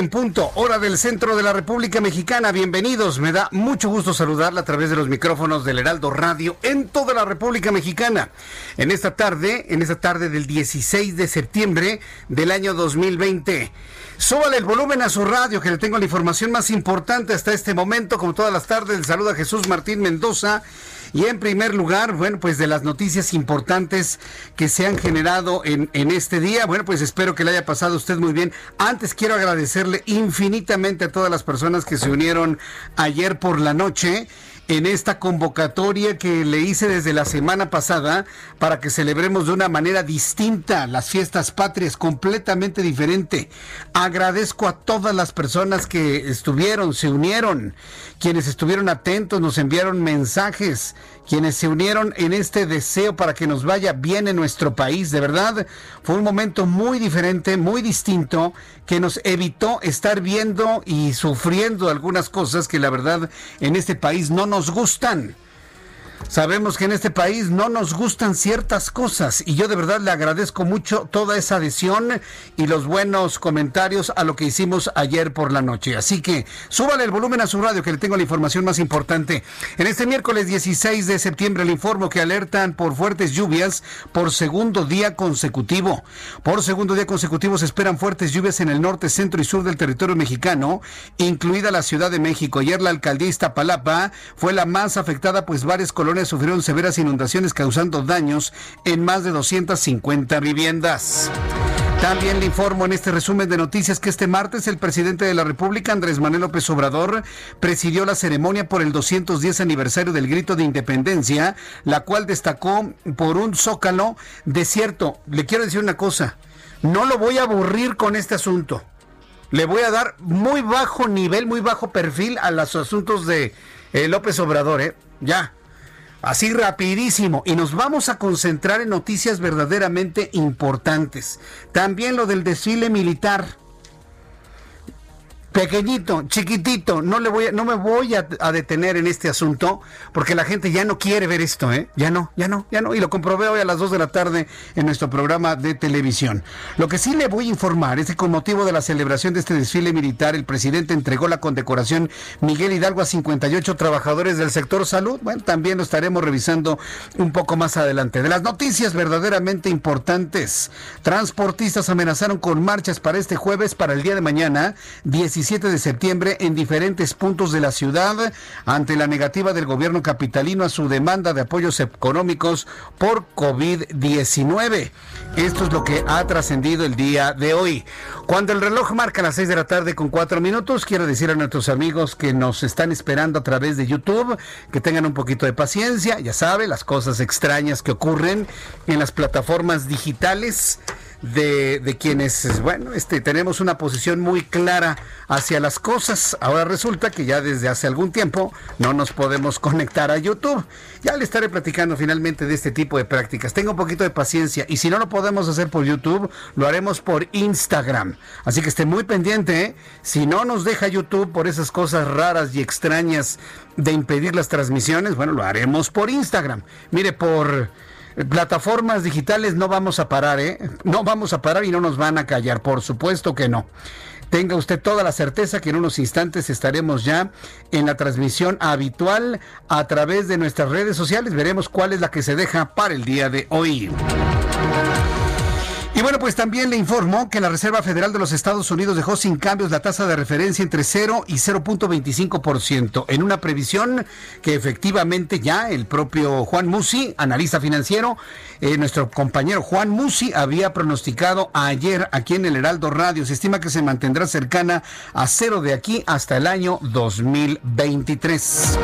En punto, hora del centro de la República Mexicana. Bienvenidos. Me da mucho gusto saludarla a través de los micrófonos del Heraldo Radio en toda la República Mexicana. En esta tarde, en esta tarde del 16 de septiembre del año 2020. Súbale el volumen a su radio, que le tengo la información más importante hasta este momento. Como todas las tardes, saluda Jesús Martín Mendoza. Y en primer lugar, bueno, pues de las noticias importantes que se han generado en, en este día, bueno, pues espero que le haya pasado usted muy bien. Antes quiero agradecerle infinitamente a todas las personas que se unieron ayer por la noche en esta convocatoria que le hice desde la semana pasada para que celebremos de una manera distinta las fiestas patrias, completamente diferente. Agradezco a todas las personas que estuvieron, se unieron, quienes estuvieron atentos, nos enviaron mensajes, quienes se unieron en este deseo para que nos vaya bien en nuestro país. De verdad, fue un momento muy diferente, muy distinto, que nos evitó estar viendo y sufriendo algunas cosas que la verdad en este país no nos gustan. Sabemos que en este país no nos gustan ciertas cosas y yo de verdad le agradezco mucho toda esa adhesión y los buenos comentarios a lo que hicimos ayer por la noche. Así que súbale el volumen a su radio que le tengo la información más importante. En este miércoles 16 de septiembre le informo que alertan por fuertes lluvias por segundo día consecutivo. Por segundo día consecutivo se esperan fuertes lluvias en el norte, centro y sur del territorio mexicano, incluida la Ciudad de México. Ayer la alcaldía Iztapalapa fue la más afectada pues varias colonias sufrieron severas inundaciones causando daños en más de 250 viviendas. También le informo en este resumen de noticias que este martes el presidente de la República, Andrés Manuel López Obrador, presidió la ceremonia por el 210 aniversario del grito de independencia, la cual destacó por un zócalo desierto. Le quiero decir una cosa, no lo voy a aburrir con este asunto. Le voy a dar muy bajo nivel, muy bajo perfil a los asuntos de eh, López Obrador, ¿eh? Ya. Así rapidísimo. Y nos vamos a concentrar en noticias verdaderamente importantes. También lo del desfile militar. Pequeñito, chiquitito, no le voy a, no me voy a, detener en este asunto porque la gente ya no quiere ver esto, ¿eh? Ya no, ya no, ya no. Y lo comprobé hoy a las 2 de la tarde en nuestro programa de televisión. Lo que sí le voy a informar es que con motivo de la celebración de este desfile militar, el presidente entregó la condecoración Miguel Hidalgo a 58 trabajadores del sector salud. Bueno, también lo estaremos revisando un poco más adelante. De las noticias verdaderamente importantes, transportistas amenazaron con marchas para este jueves, para el día de mañana, 17 de septiembre en diferentes puntos de la ciudad ante la negativa del gobierno capitalino a su demanda de apoyos económicos por COVID-19. Esto es lo que ha trascendido el día de hoy. Cuando el reloj marca las 6 de la tarde con 4 minutos, quiero decir a nuestros amigos que nos están esperando a través de YouTube que tengan un poquito de paciencia. Ya sabe, las cosas extrañas que ocurren en las plataformas digitales de, de, quienes, bueno, este, tenemos una posición muy clara hacia las cosas. Ahora resulta que ya desde hace algún tiempo no nos podemos conectar a YouTube. Ya le estaré platicando finalmente de este tipo de prácticas. Tenga un poquito de paciencia y si no lo podemos hacer por YouTube, lo haremos por Instagram. Así que esté muy pendiente. ¿eh? Si no nos deja YouTube por esas cosas raras y extrañas de impedir las transmisiones, bueno, lo haremos por Instagram. Mire, por plataformas digitales no vamos a parar, ¿eh? No vamos a parar y no nos van a callar, por supuesto que no. tenga usted toda la certeza que en unos instantes estaremos ya en la transmisión habitual a través de nuestras redes sociales. Veremos cuál es la que se deja para el día de hoy. Y bueno, pues también le informó que la Reserva Federal de los Estados Unidos dejó sin cambios la tasa de referencia entre 0 y 0.25% en una previsión que efectivamente ya el propio Juan Musi, analista financiero, eh, nuestro compañero Juan Musi había pronosticado ayer aquí en el Heraldo Radio. Se estima que se mantendrá cercana a cero de aquí hasta el año 2023.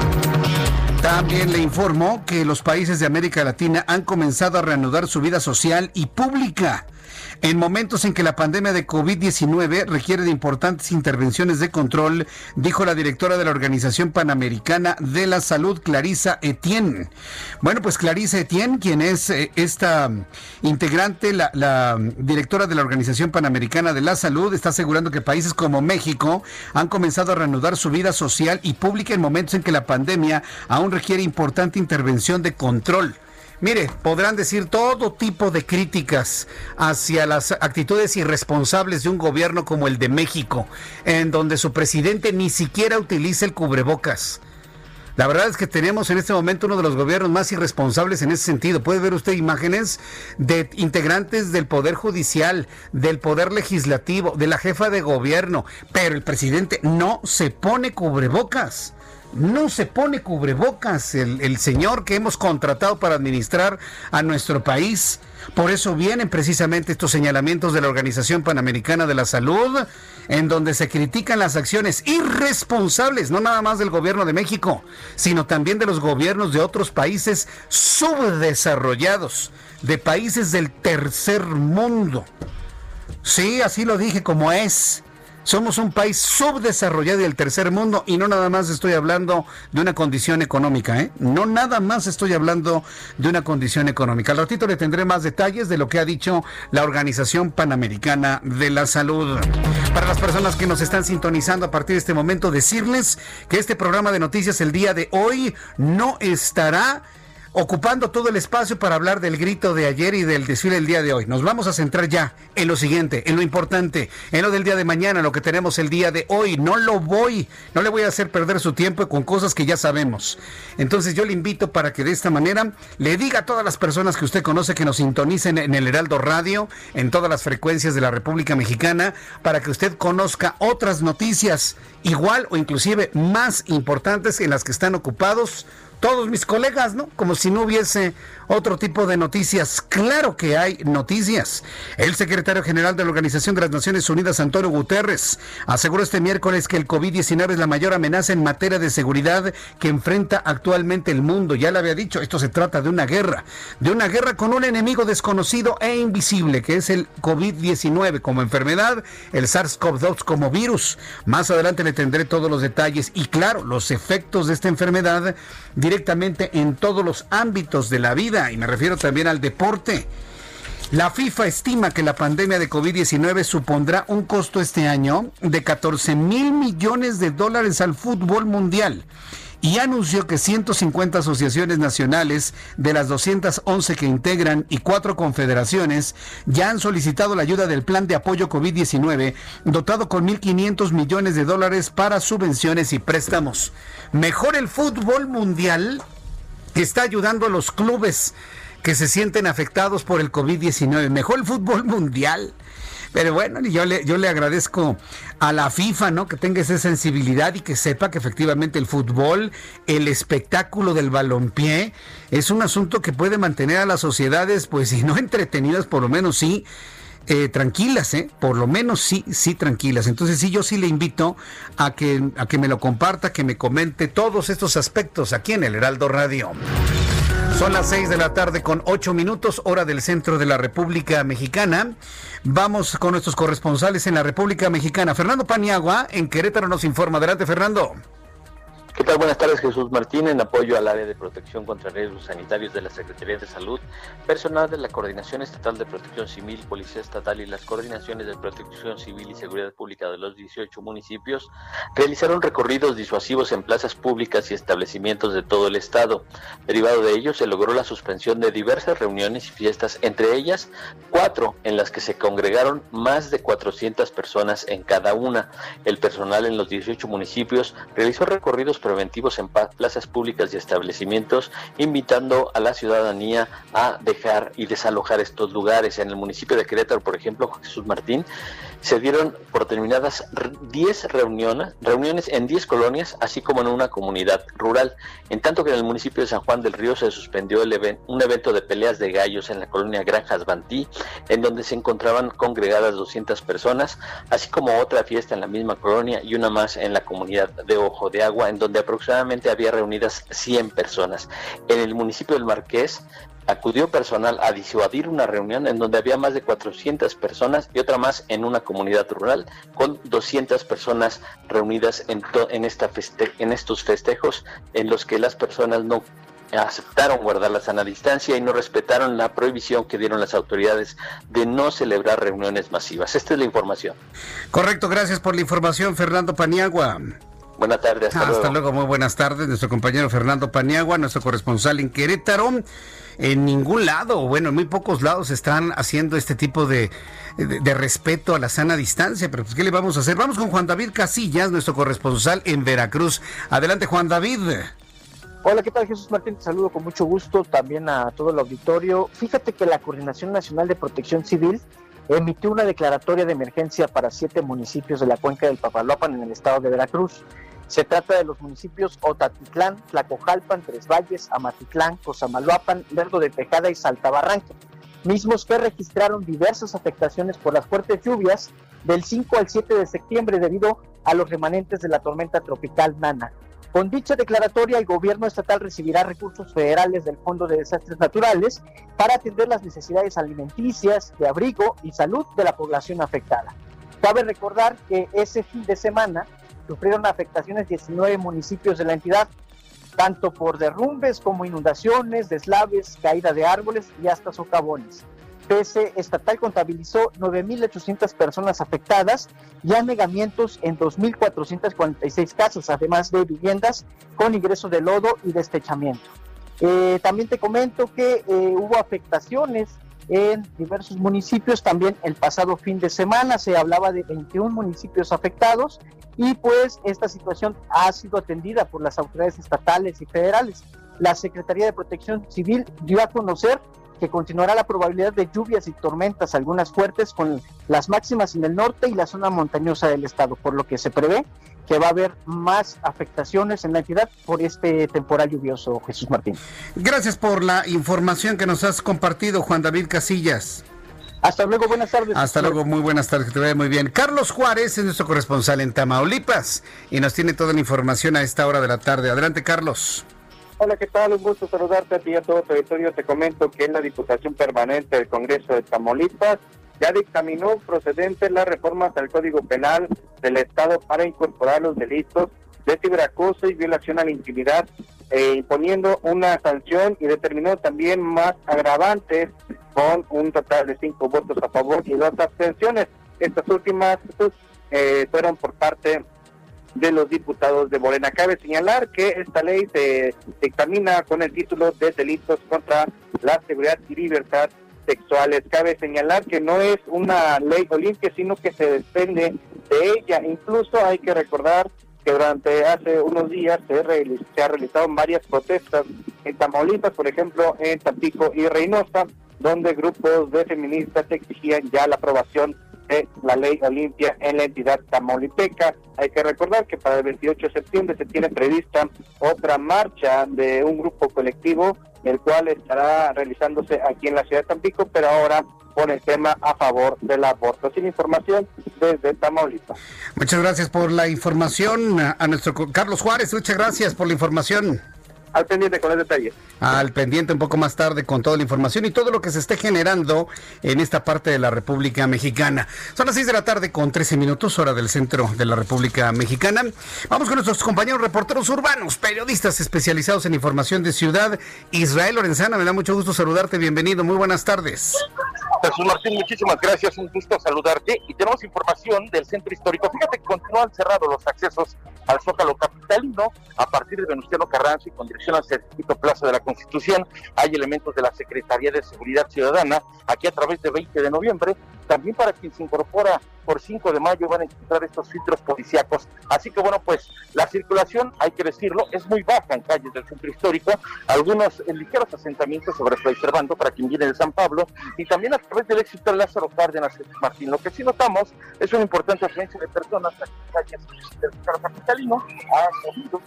También le informó que los países de América Latina han comenzado a reanudar su vida social y pública en momentos en que la pandemia de COVID-19 requiere de importantes intervenciones de control, dijo la directora de la Organización Panamericana de la Salud, Clarisa Etienne. Bueno, pues Clarisa Etienne, quien es eh, esta integrante, la, la directora de la Organización Panamericana de la Salud, está asegurando que países como México han comenzado a reanudar su vida social y pública en momentos en que la pandemia aún requiere importante intervención de control. Mire, podrán decir todo tipo de críticas hacia las actitudes irresponsables de un gobierno como el de México, en donde su presidente ni siquiera utiliza el cubrebocas. La verdad es que tenemos en este momento uno de los gobiernos más irresponsables en ese sentido. Puede ver usted imágenes de integrantes del Poder Judicial, del Poder Legislativo, de la jefa de gobierno, pero el presidente no se pone cubrebocas no se pone cubrebocas el, señor que hemos contratado para administrar a nuestro país. Por eso vienen precisamente estos señalamientos de la Organización Panamericana de la Salud, en donde se critican las acciones irresponsables, no nada más del gobierno de México, sino también de los gobiernos de otros países subdesarrollados, de países del tercer mundo. Sí, así lo dije como es. Somos un país subdesarrollado del tercer mundo y no nada más estoy hablando de una condición económica, ¿eh? No nada más estoy hablando de una condición económica. Al ratito le tendré más detalles de lo que ha dicho la Organización Panamericana de la Salud. Para las personas que nos están sintonizando a partir de este momento, decirles que este programa de noticias el día de hoy no estará ocupando todo el espacio para hablar del grito de ayer y del desfile del día de hoy. Nos vamos a centrar ya en lo siguiente, en lo importante, en lo del día de mañana, lo que tenemos el día de hoy. No lo voy, no le voy a hacer perder su tiempo con cosas que ya sabemos. Entonces yo le invito para que de esta manera le diga a todas las personas que usted conoce que nos sintonicen en el Heraldo Radio, en todas las frecuencias de la República Mexicana, para que usted conozca otras noticias igual o inclusive más importantes en las que están ocupados todos mis colegas, ¿no? Como si no hubiese otro tipo de noticias. Claro que hay noticias. El secretario general de la Organización de las Naciones Unidas, Antonio Guterres, aseguró este miércoles que el COVID-19 es la mayor amenaza en materia de seguridad que enfrenta actualmente el mundo. Ya le había dicho, esto se trata de una guerra, de una guerra con un enemigo desconocido e invisible, que es el COVID-19 como enfermedad, el SARS-CoV-2 como virus. Más adelante le tendré todos los detalles y claro, los efectos de esta enfermedad directamente en todos los ámbitos de la vida y me refiero también al deporte. La FIFA estima que la pandemia de COVID-19 supondrá un costo este año de 14 mil millones de dólares al fútbol mundial y anunció que 150 asociaciones nacionales de las 211 que integran y cuatro confederaciones ya han solicitado la ayuda del plan de apoyo COVID-19 dotado con 1.500 millones de dólares para subvenciones y préstamos. Mejor el fútbol mundial que está ayudando a los clubes que se sienten afectados por el COVID-19. Mejor el fútbol mundial pero bueno, yo le, yo le agradezco a la FIFA, ¿no? Que tenga esa sensibilidad y que sepa que efectivamente el fútbol, el espectáculo del balompié, es un asunto que puede mantener a las sociedades, pues, si no entretenidas, por lo menos sí. Eh, tranquilas, ¿eh? por lo menos sí, sí tranquilas. Entonces sí, yo sí le invito a que, a que me lo comparta, que me comente todos estos aspectos aquí en el Heraldo Radio. Son las 6 de la tarde con 8 minutos, hora del centro de la República Mexicana. Vamos con nuestros corresponsales en la República Mexicana. Fernando Paniagua, en Querétaro, nos informa. Adelante, Fernando. ¿Qué tal? Buenas tardes, Jesús Martín. En apoyo al área de protección contra riesgos sanitarios de la Secretaría de Salud, personal de la Coordinación Estatal de Protección Civil, Policía Estatal y las coordinaciones de Protección Civil y Seguridad Pública de los 18 municipios realizaron recorridos disuasivos en plazas públicas y establecimientos de todo el estado. Derivado de ello, se logró la suspensión de diversas reuniones y fiestas, entre ellas cuatro en las que se congregaron más de 400 personas en cada una. El personal en los 18 municipios realizó recorridos preventivos en plazas públicas y establecimientos, invitando a la ciudadanía a dejar y desalojar estos lugares. En el municipio de Querétaro, por ejemplo, Jesús Martín, se dieron por terminadas 10 reuniones, reuniones en 10 colonias, así como en una comunidad rural, en tanto que en el municipio de San Juan del Río se suspendió un evento de peleas de gallos en la colonia Granjas Bantí, en donde se encontraban congregadas 200 personas, así como otra fiesta en la misma colonia y una más en la comunidad de Ojo de Agua, en donde aproximadamente había reunidas 100 personas. En el municipio del Marqués acudió personal a disuadir una reunión en donde había más de 400 personas y otra más en una comunidad rural con 200 personas reunidas en, en, esta en estos festejos en los que las personas no aceptaron guardar la sana distancia y no respetaron la prohibición que dieron las autoridades de no celebrar reuniones masivas. Esta es la información. Correcto, gracias por la información, Fernando Paniagua. Buenas tardes. Hasta, hasta luego. muy buenas tardes. Nuestro compañero Fernando Paniagua, nuestro corresponsal en Querétaro. En ningún lado, bueno, en muy pocos lados están haciendo este tipo de, de, respeto a la sana distancia, pero pues ¿qué le vamos a hacer? Vamos con Juan David Casillas, nuestro corresponsal en Veracruz. Adelante, Juan David. Hola, ¿qué tal Jesús Martín? Te saludo con mucho gusto también a todo el auditorio. Fíjate que la Coordinación Nacional de Protección Civil emitió una declaratoria de emergencia para siete municipios de la cuenca del Papaloapan en el estado de Veracruz. Se trata de los municipios Otatitlán, Tlacojalpan, Tres Valles, Amatitlán, Cosamaloapan, Lerdo de Tejada y Saltabarranca, mismos que registraron diversas afectaciones por las fuertes lluvias del 5 al 7 de septiembre debido a los remanentes de la tormenta tropical Nana. Con dicha declaratoria, el gobierno estatal recibirá recursos federales del Fondo de Desastres Naturales para atender las necesidades alimenticias, de abrigo y salud de la población afectada. Cabe recordar que ese fin de semana sufrieron afectaciones 19 municipios de la entidad, tanto por derrumbes como inundaciones, deslaves, caída de árboles y hasta socavones. PC estatal contabilizó 9.800 personas afectadas y anegamientos en 2.446 casas, además de viviendas con ingreso de lodo y destechamiento. Eh, también te comento que eh, hubo afectaciones en diversos municipios. También el pasado fin de semana se hablaba de 21 municipios afectados y pues esta situación ha sido atendida por las autoridades estatales y federales. La Secretaría de Protección Civil dio a conocer que continuará la probabilidad de lluvias y tormentas, algunas fuertes, con las máximas en el norte y la zona montañosa del estado, por lo que se prevé que va a haber más afectaciones en la entidad por este temporal lluvioso, Jesús Martín. Gracias por la información que nos has compartido, Juan David Casillas. Hasta luego, buenas tardes. Hasta luego, muy buenas tardes, que te vaya muy bien. Carlos Juárez es nuestro corresponsal en Tamaulipas y nos tiene toda la información a esta hora de la tarde. Adelante, Carlos. Hola, ¿qué tal? Un gusto saludarte a ti y a todo tu territorio. Te comento que en la Diputación Permanente del Congreso de Tamaulipas ya dictaminó procedente las reformas al Código Penal del Estado para incorporar los delitos de ciberacoso y violación a la intimidad, eh, imponiendo una sanción y determinó también más agravantes con un total de cinco votos a favor y dos abstenciones. Estas últimas pues, eh, fueron por parte de los diputados de Morena. Cabe señalar que esta ley se dictamina con el título de delitos contra la seguridad y libertad sexuales. Cabe señalar que no es una ley olimpia, sino que se depende de ella. Incluso hay que recordar que durante hace unos días se, se ha realizado varias protestas en Tamaulipas, por ejemplo, en Tampico y Reynosa, donde grupos de feministas exigían ya la aprobación de la ley Olimpia en la entidad tamaulipeca. Hay que recordar que para el 28 de septiembre se tiene prevista otra marcha de un grupo colectivo el cual estará realizándose aquí en la ciudad de Tampico, pero ahora con el tema a favor del aborto. Sin información desde Tamaulipas. Muchas gracias por la información a nuestro Carlos Juárez. Muchas gracias por la información. Al pendiente con el detalle. Al pendiente un poco más tarde con toda la información y todo lo que se esté generando en esta parte de la República Mexicana. Son las 6 de la tarde con 13 minutos, hora del centro de la República Mexicana. Vamos con nuestros compañeros reporteros urbanos, periodistas especializados en información de ciudad. Israel Lorenzana, me da mucho gusto saludarte. Bienvenido, muy buenas tardes. Jesús Martín, muchísimas gracias, un gusto saludarte. Y tenemos información del centro histórico. Fíjate que continúan cerrados los accesos al Zócalo Capitalino a partir de Venustiano Carranza y con dirección al circuito Plaza de la Constitución. Hay elementos de la Secretaría de Seguridad Ciudadana aquí a través de 20 de noviembre. También para quien se incorpora por 5 de mayo van a encontrar estos filtros policíacos. Así que bueno, pues la circulación, hay que decirlo, es muy baja en calles del centro histórico. Algunos ligeros asentamientos sobre Fray Servando para quien viene de San Pablo y también a través del éxito de Lázaro Cárdenas Martín. Lo que sí notamos es una importante afluencia de personas en calles del centro capitalino.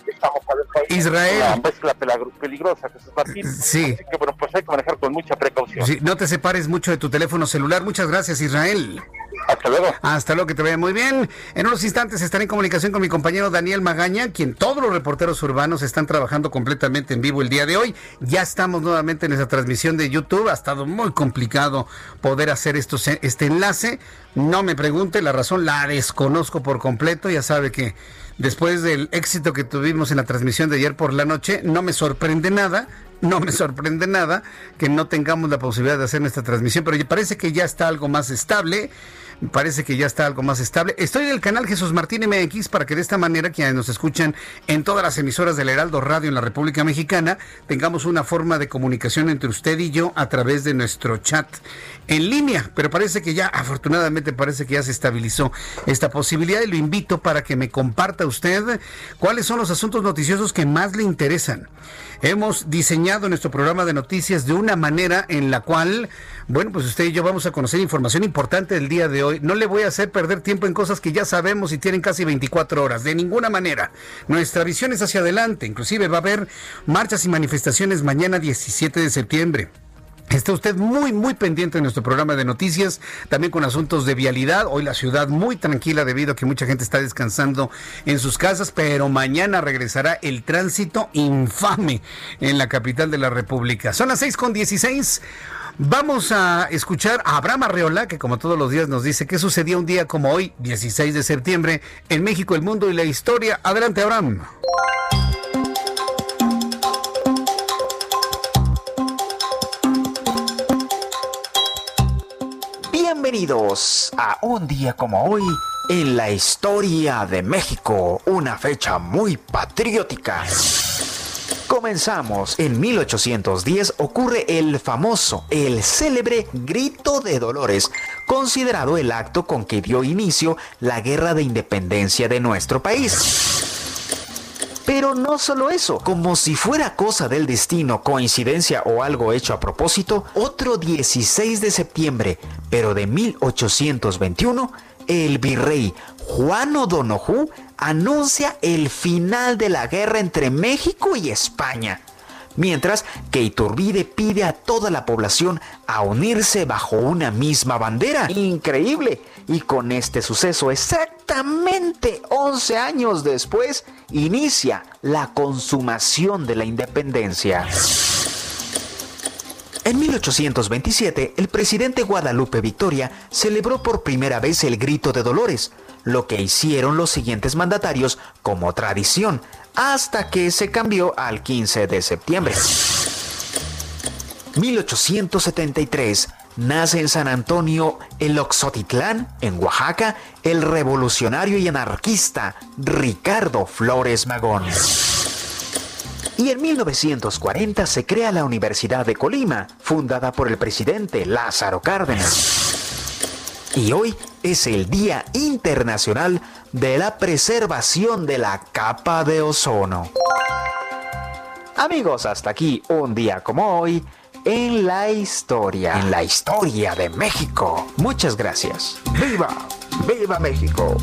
Estamos para el país. Israel. Una mezcla peligrosa, Jesús Martín. Sí. Así que bueno, pues hay que manejar con mucha precaución. Sí, no te separes mucho de tu teléfono celular. Muchas gracias, Israel. Hasta luego. Hasta luego, que te vaya muy bien. En unos instantes estaré en comunicación con mi compañero Daniel Magaña, quien todos los reporteros urbanos están trabajando completamente en vivo el día de hoy. Ya estamos nuevamente en esa transmisión de YouTube. Ha estado muy complicado poder hacer estos, este enlace. No me pregunte, la razón la desconozco por completo. Ya sabe que después del éxito que tuvimos en la transmisión de ayer por la noche, no me sorprende nada no me sorprende nada que no tengamos la posibilidad de hacer esta transmisión, pero parece que ya está algo más estable parece que ya está algo más estable. Estoy en el canal Jesús Martín MX para que de esta manera quienes nos escuchan en todas las emisoras del Heraldo Radio en la República Mexicana tengamos una forma de comunicación entre usted y yo a través de nuestro chat en línea. Pero parece que ya, afortunadamente, parece que ya se estabilizó esta posibilidad y lo invito para que me comparta usted cuáles son los asuntos noticiosos que más le interesan. Hemos diseñado nuestro programa de noticias de una manera en la cual, bueno, pues usted y yo vamos a conocer información importante del día de hoy. No le voy a hacer perder tiempo en cosas que ya sabemos y tienen casi 24 horas, de ninguna manera. Nuestra visión es hacia adelante, inclusive va a haber marchas y manifestaciones mañana 17 de septiembre. Está usted muy, muy pendiente de nuestro programa de noticias, también con asuntos de vialidad. Hoy la ciudad muy tranquila debido a que mucha gente está descansando en sus casas, pero mañana regresará el tránsito infame en la capital de la República. Son las seis con dieciséis. Vamos a escuchar a Abraham Arreola, que como todos los días nos dice qué sucedía un día como hoy, 16 de septiembre, en México, el mundo y la historia. Adelante, Abraham. Bienvenidos a un día como hoy en la historia de México, una fecha muy patriótica. Comenzamos. En 1810 ocurre el famoso, el célebre Grito de Dolores, considerado el acto con que dio inicio la guerra de independencia de nuestro país. Pero no solo eso, como si fuera cosa del destino, coincidencia o algo hecho a propósito, otro 16 de septiembre, pero de 1821, el virrey Juan O'Donoghue anuncia el final de la guerra entre México y España. Mientras que Iturbide pide a toda la población a unirse bajo una misma bandera. Increíble. Y con este suceso, exactamente 11 años después, inicia la consumación de la independencia. En 1827, el presidente Guadalupe Victoria celebró por primera vez el Grito de Dolores, lo que hicieron los siguientes mandatarios como tradición, hasta que se cambió al 15 de septiembre. 1873 nace en San Antonio, el Oxotitlán, en Oaxaca, el revolucionario y anarquista Ricardo Flores Magón. Y en 1940 se crea la Universidad de Colima, fundada por el presidente Lázaro Cárdenas. Y hoy es el Día Internacional de la Preservación de la Capa de Ozono. Amigos, hasta aquí un día como hoy en la historia, en la historia de México. Muchas gracias. ¡Viva! ¡Viva México!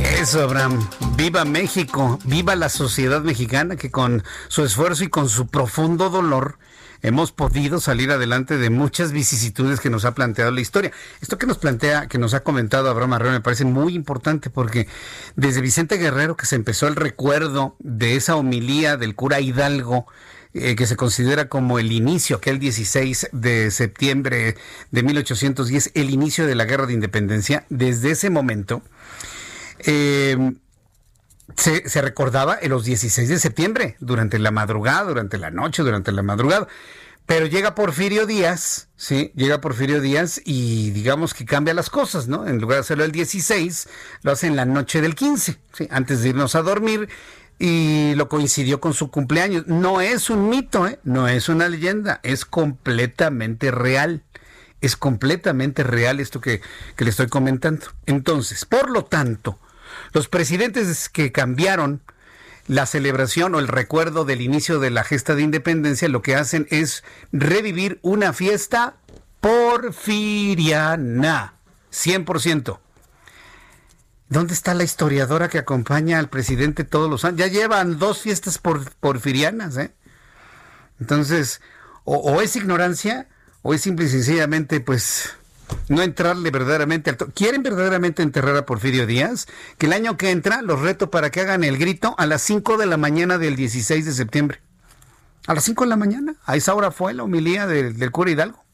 Eso, Abraham. Viva México, viva la sociedad mexicana que con su esfuerzo y con su profundo dolor hemos podido salir adelante de muchas vicisitudes que nos ha planteado la historia. Esto que nos plantea, que nos ha comentado Abraham Arreo, me parece muy importante porque desde Vicente Guerrero que se empezó el recuerdo de esa homilía del cura Hidalgo eh, que se considera como el inicio, aquel 16 de septiembre de 1810, el inicio de la guerra de independencia, desde ese momento eh, se, recordaba en los 16 de septiembre, durante la madrugada, durante la noche, durante la madrugada. Pero llega Porfirio Díaz, sí, llega Porfirio Díaz y digamos que cambia las cosas, ¿no? En lugar de hacerlo el 16, lo hace en la noche del 15, ¿sí? antes de irnos a dormir y lo coincidió con su cumpleaños. No es un mito, ¿eh? no es una leyenda, es completamente real. Es completamente real esto que, que le estoy comentando. Entonces, por lo tanto, los presidentes que cambiaron la celebración o el recuerdo del inicio de la gesta de independencia lo que hacen es revivir una fiesta porfiriana, 100%. ¿Dónde está la historiadora que acompaña al presidente todos los años? Ya llevan dos fiestas por, porfirianas, ¿eh? Entonces, o, es ignorancia o es simple y sencillamente, pues, no entrarle verdaderamente al... ¿Quieren verdaderamente enterrar a Porfirio Díaz? Que el año que entra los reto para que hagan el grito a las 5 de la mañana del 16 de septiembre. A las 5 de la mañana. A esa hora fue la homilía del, del cura Hidalgo.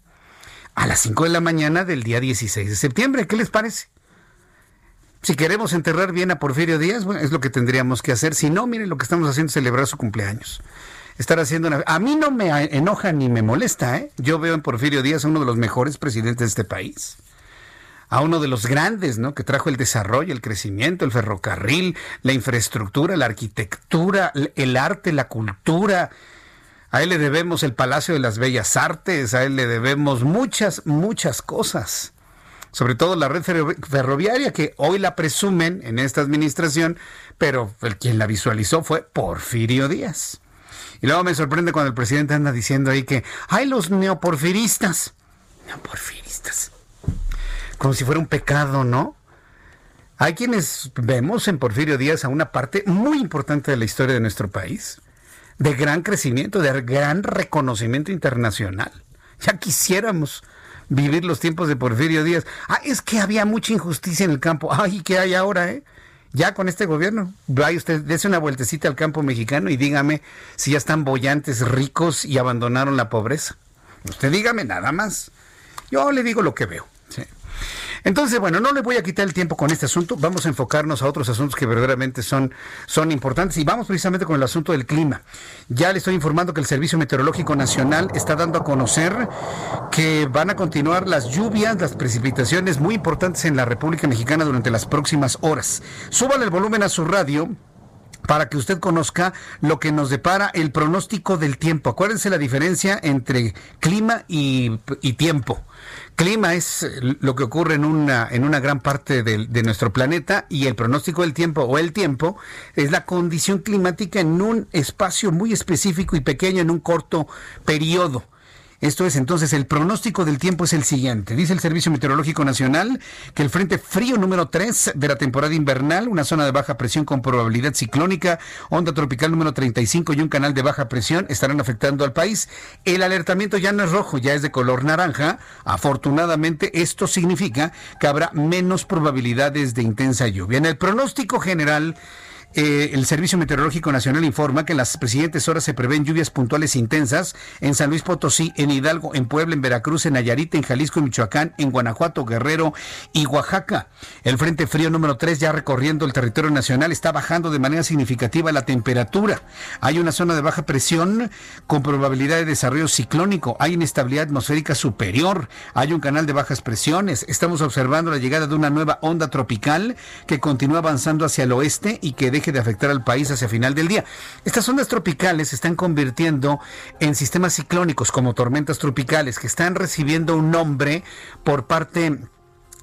A las 5 de la mañana del día 16 de septiembre. ¿Qué les parece? Si queremos enterrar bien a Porfirio Díaz, bueno, es lo que tendríamos que hacer. Si no, miren lo que estamos haciendo celebrar su cumpleaños estar haciendo una... A mí no me enoja ni me molesta, ¿eh? Yo veo en Porfirio Díaz a uno de los mejores presidentes de este país. A uno de los grandes, ¿no? Que trajo el desarrollo, el crecimiento, el ferrocarril, la infraestructura, la arquitectura, el arte, la cultura. A él le debemos el Palacio de las Bellas Artes, a él le debemos muchas, muchas cosas. Sobre todo la red ferroviaria, que hoy la presumen en esta administración, pero el quien la visualizó fue Porfirio Díaz. Y luego me sorprende cuando el presidente anda diciendo ahí que hay los neoporfiristas. Neoporfiristas. Como si fuera un pecado, ¿no? Hay quienes vemos en Porfirio Díaz a una parte muy importante de la historia de nuestro país, de gran crecimiento, de gran reconocimiento internacional. Ya quisiéramos vivir los tiempos de Porfirio Díaz. Ah, es que había mucha injusticia en el campo. Ay, ¿qué hay ahora, eh? ya con este gobierno. Vaya usted, dése una vueltecita al campo mexicano y dígame si ya están bollantes ricos y abandonaron la pobreza. Usted dígame nada más. Yo le digo lo que veo. Entonces, bueno, no le voy a quitar el tiempo con este asunto. Vamos a enfocarnos a otros asuntos que verdaderamente son, son importantes. Y vamos precisamente con el asunto del clima. Ya le estoy informando que el Servicio Meteorológico Nacional está dando a conocer que van a continuar las lluvias, las precipitaciones muy importantes en la República Mexicana durante las próximas horas. Súbale el volumen a su radio para que usted conozca lo que nos depara el pronóstico del tiempo. Acuérdense la diferencia entre clima y, tiempo. Clima es lo que ocurre en una, en una gran parte de, de, nuestro planeta y el pronóstico del tiempo o el tiempo es la condición climática en un espacio muy específico y pequeño en un corto periodo. Esto es entonces el pronóstico del tiempo es el siguiente. Dice el Servicio Meteorológico Nacional que el frente frío número 3 de la temporada invernal, una zona de baja presión con probabilidad ciclónica, onda tropical número 35 y un canal de baja presión estarán afectando al país. El alertamiento ya no es rojo, ya es de color naranja. Afortunadamente esto significa que habrá menos probabilidades de intensa lluvia. En el pronóstico general eh, el Servicio Meteorológico Nacional informa que en las siguientes horas se prevén lluvias puntuales intensas en San Luis Potosí, en Hidalgo, en Puebla, en Veracruz, en Nayarit, en Jalisco, en Michoacán, en Guanajuato, Guerrero y Oaxaca. El Frente Frío número 3 ya recorriendo el territorio nacional está bajando de manera significativa la temperatura. Hay una zona de baja presión con probabilidad de desarrollo ciclónico. Hay inestabilidad atmosférica superior. Hay un canal de bajas presiones. Estamos observando la llegada de una nueva onda tropical que continúa avanzando hacia el oeste y que deje de afectar al país hacia final del día. Estas ondas tropicales se están convirtiendo en sistemas ciclónicos como tormentas tropicales que están recibiendo un nombre por parte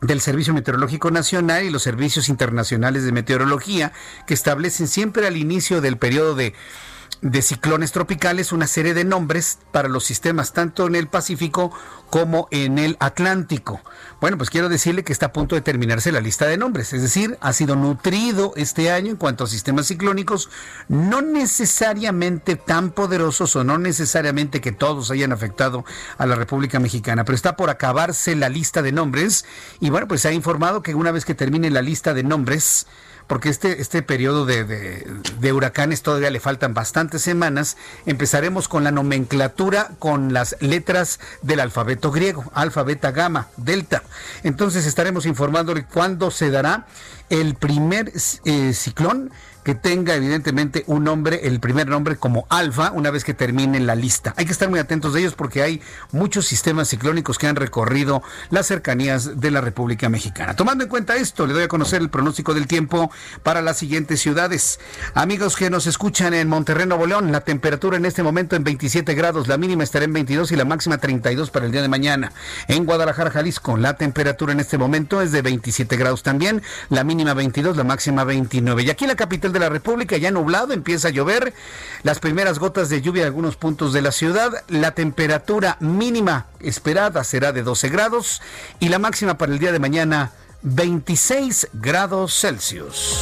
del Servicio Meteorológico Nacional y los servicios internacionales de meteorología que establecen siempre al inicio del periodo de de ciclones tropicales, una serie de nombres para los sistemas tanto en el Pacífico como en el Atlántico. Bueno, pues quiero decirle que está a punto de terminarse la lista de nombres, es decir, ha sido nutrido este año en cuanto a sistemas ciclónicos, no necesariamente tan poderosos o no necesariamente que todos hayan afectado a la República Mexicana, pero está por acabarse la lista de nombres y bueno, pues se ha informado que una vez que termine la lista de nombres, porque este, este periodo de, de, huracanes todavía le faltan bastantes semanas. Empezaremos con la nomenclatura con las letras del alfabeto griego, alfa, beta, gamma, delta. Entonces estaremos informándole cuándo se dará el primer eh, ciclón que tenga evidentemente un nombre, el primer nombre como alfa, una vez que termine la lista. Hay que estar muy atentos de ellos porque hay muchos sistemas ciclónicos que han recorrido las cercanías de la República Mexicana. Tomando en cuenta esto, le doy a conocer el pronóstico del tiempo para las siguientes ciudades. Amigos que nos escuchan en Monterrey, Nuevo León, la temperatura en este momento en 27 grados, la mínima estará en 22 y la máxima 32 para el día de mañana. En Guadalajara, Jalisco, la temperatura en este momento es de 27 grados también, la mínima 22, la máxima 29. Y aquí en la capital de la República, ya nublado, empieza a llover. Las primeras gotas de lluvia en algunos puntos de la ciudad. La temperatura mínima esperada será de 12 grados y la máxima para el día de mañana 26 grados Celsius.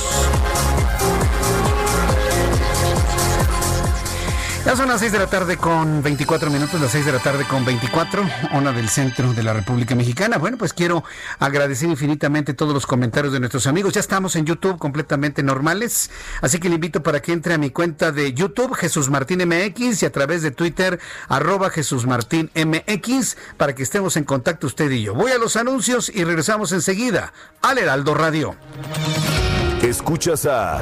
Ya son las 6 de la tarde con 24 minutos, las 6 de la tarde con 24, hora del centro de la República Mexicana. Bueno, pues quiero agradecer infinitamente todos los comentarios de nuestros amigos. Ya estamos en YouTube completamente normales, así que le invito para que entre a mi cuenta de YouTube, Jesús Martín MX, y a través de Twitter, arroba Jesús Martín MX, para que estemos en contacto usted y yo. Voy a los anuncios y regresamos enseguida al Heraldo Radio. Escuchas a...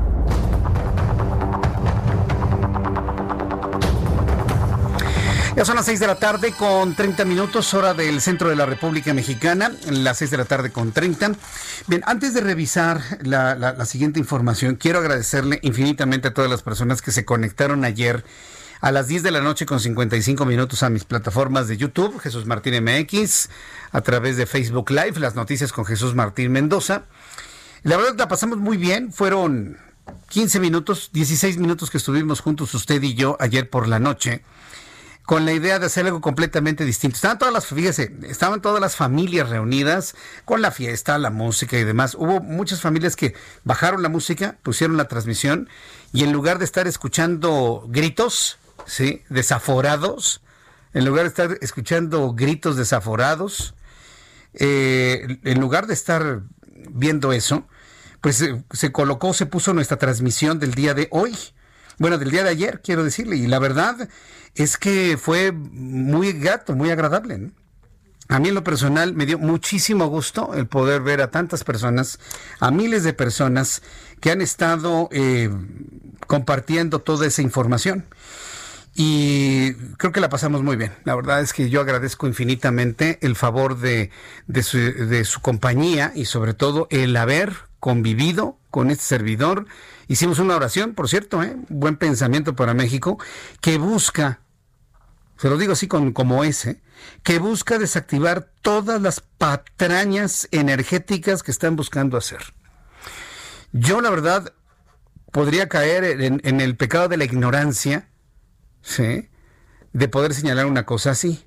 Ya son las 6 de la tarde con 30 minutos, hora del centro de la República Mexicana, las 6 de la tarde con 30. Bien, antes de revisar la, siguiente información, quiero agradecerle infinitamente a todas las personas que se conectaron ayer a las 10 de la noche con 55 minutos a mis plataformas de YouTube, Jesús Martín MX, a través de Facebook Live, las noticias con Jesús Martín Mendoza. La verdad la pasamos muy bien, fueron 15 minutos, 16 minutos que estuvimos juntos usted y yo ayer por la noche con la idea de hacer algo completamente distinto. Estaban todas las, fíjese, estaban todas las familias reunidas con la fiesta, la música y demás. Hubo muchas familias que bajaron la música, pusieron la transmisión y en lugar de estar escuchando gritos, ¿sí? Desaforados, en lugar de estar escuchando gritos desaforados, eh, en lugar de estar viendo eso, pues se colocó, se puso nuestra transmisión del día de hoy. Bueno, del día de ayer, quiero decirle. Y la verdad es que fue muy gato, muy agradable. A mí en lo personal me dio muchísimo gusto el poder ver a tantas personas, a miles de personas que han estado eh, compartiendo toda esa información. Y creo que la pasamos muy bien. La verdad es que yo agradezco infinitamente el favor de, su, de su compañía y sobre todo el haber convivido con este servidor. Hicimos una oración, por cierto, ¿eh? buen pensamiento para México, que busca se lo digo así con, como ese, que busca desactivar todas las patrañas energéticas que están buscando hacer. Yo, la verdad, podría caer en, el pecado de la ignorancia. De poder señalar una cosa así.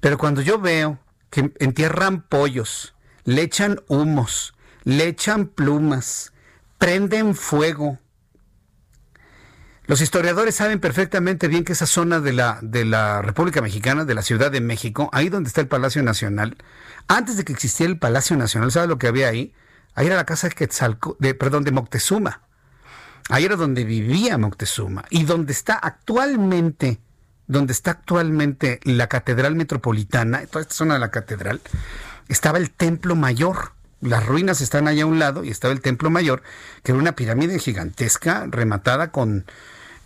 Pero cuando yo veo que entierran pollos, le echan humos, le echan plumas, prenden fuego, los historiadores saben perfectamente bien que esa zona de la, de la República Mexicana, de la Ciudad de México, ahí donde está el Palacio Nacional, antes de que existiera el Palacio Nacional, ¿sabe lo que había ahí? Ahí era la casa de, de, perdón, de Moctezuma. Ahí era donde vivía Moctezuma. Y donde está actualmente, donde está actualmente la Catedral Metropolitana, toda esta zona de la Catedral, estaba el Templo Mayor. Las ruinas están allá a un lado y estaba el Templo Mayor, que era una pirámide gigantesca rematada con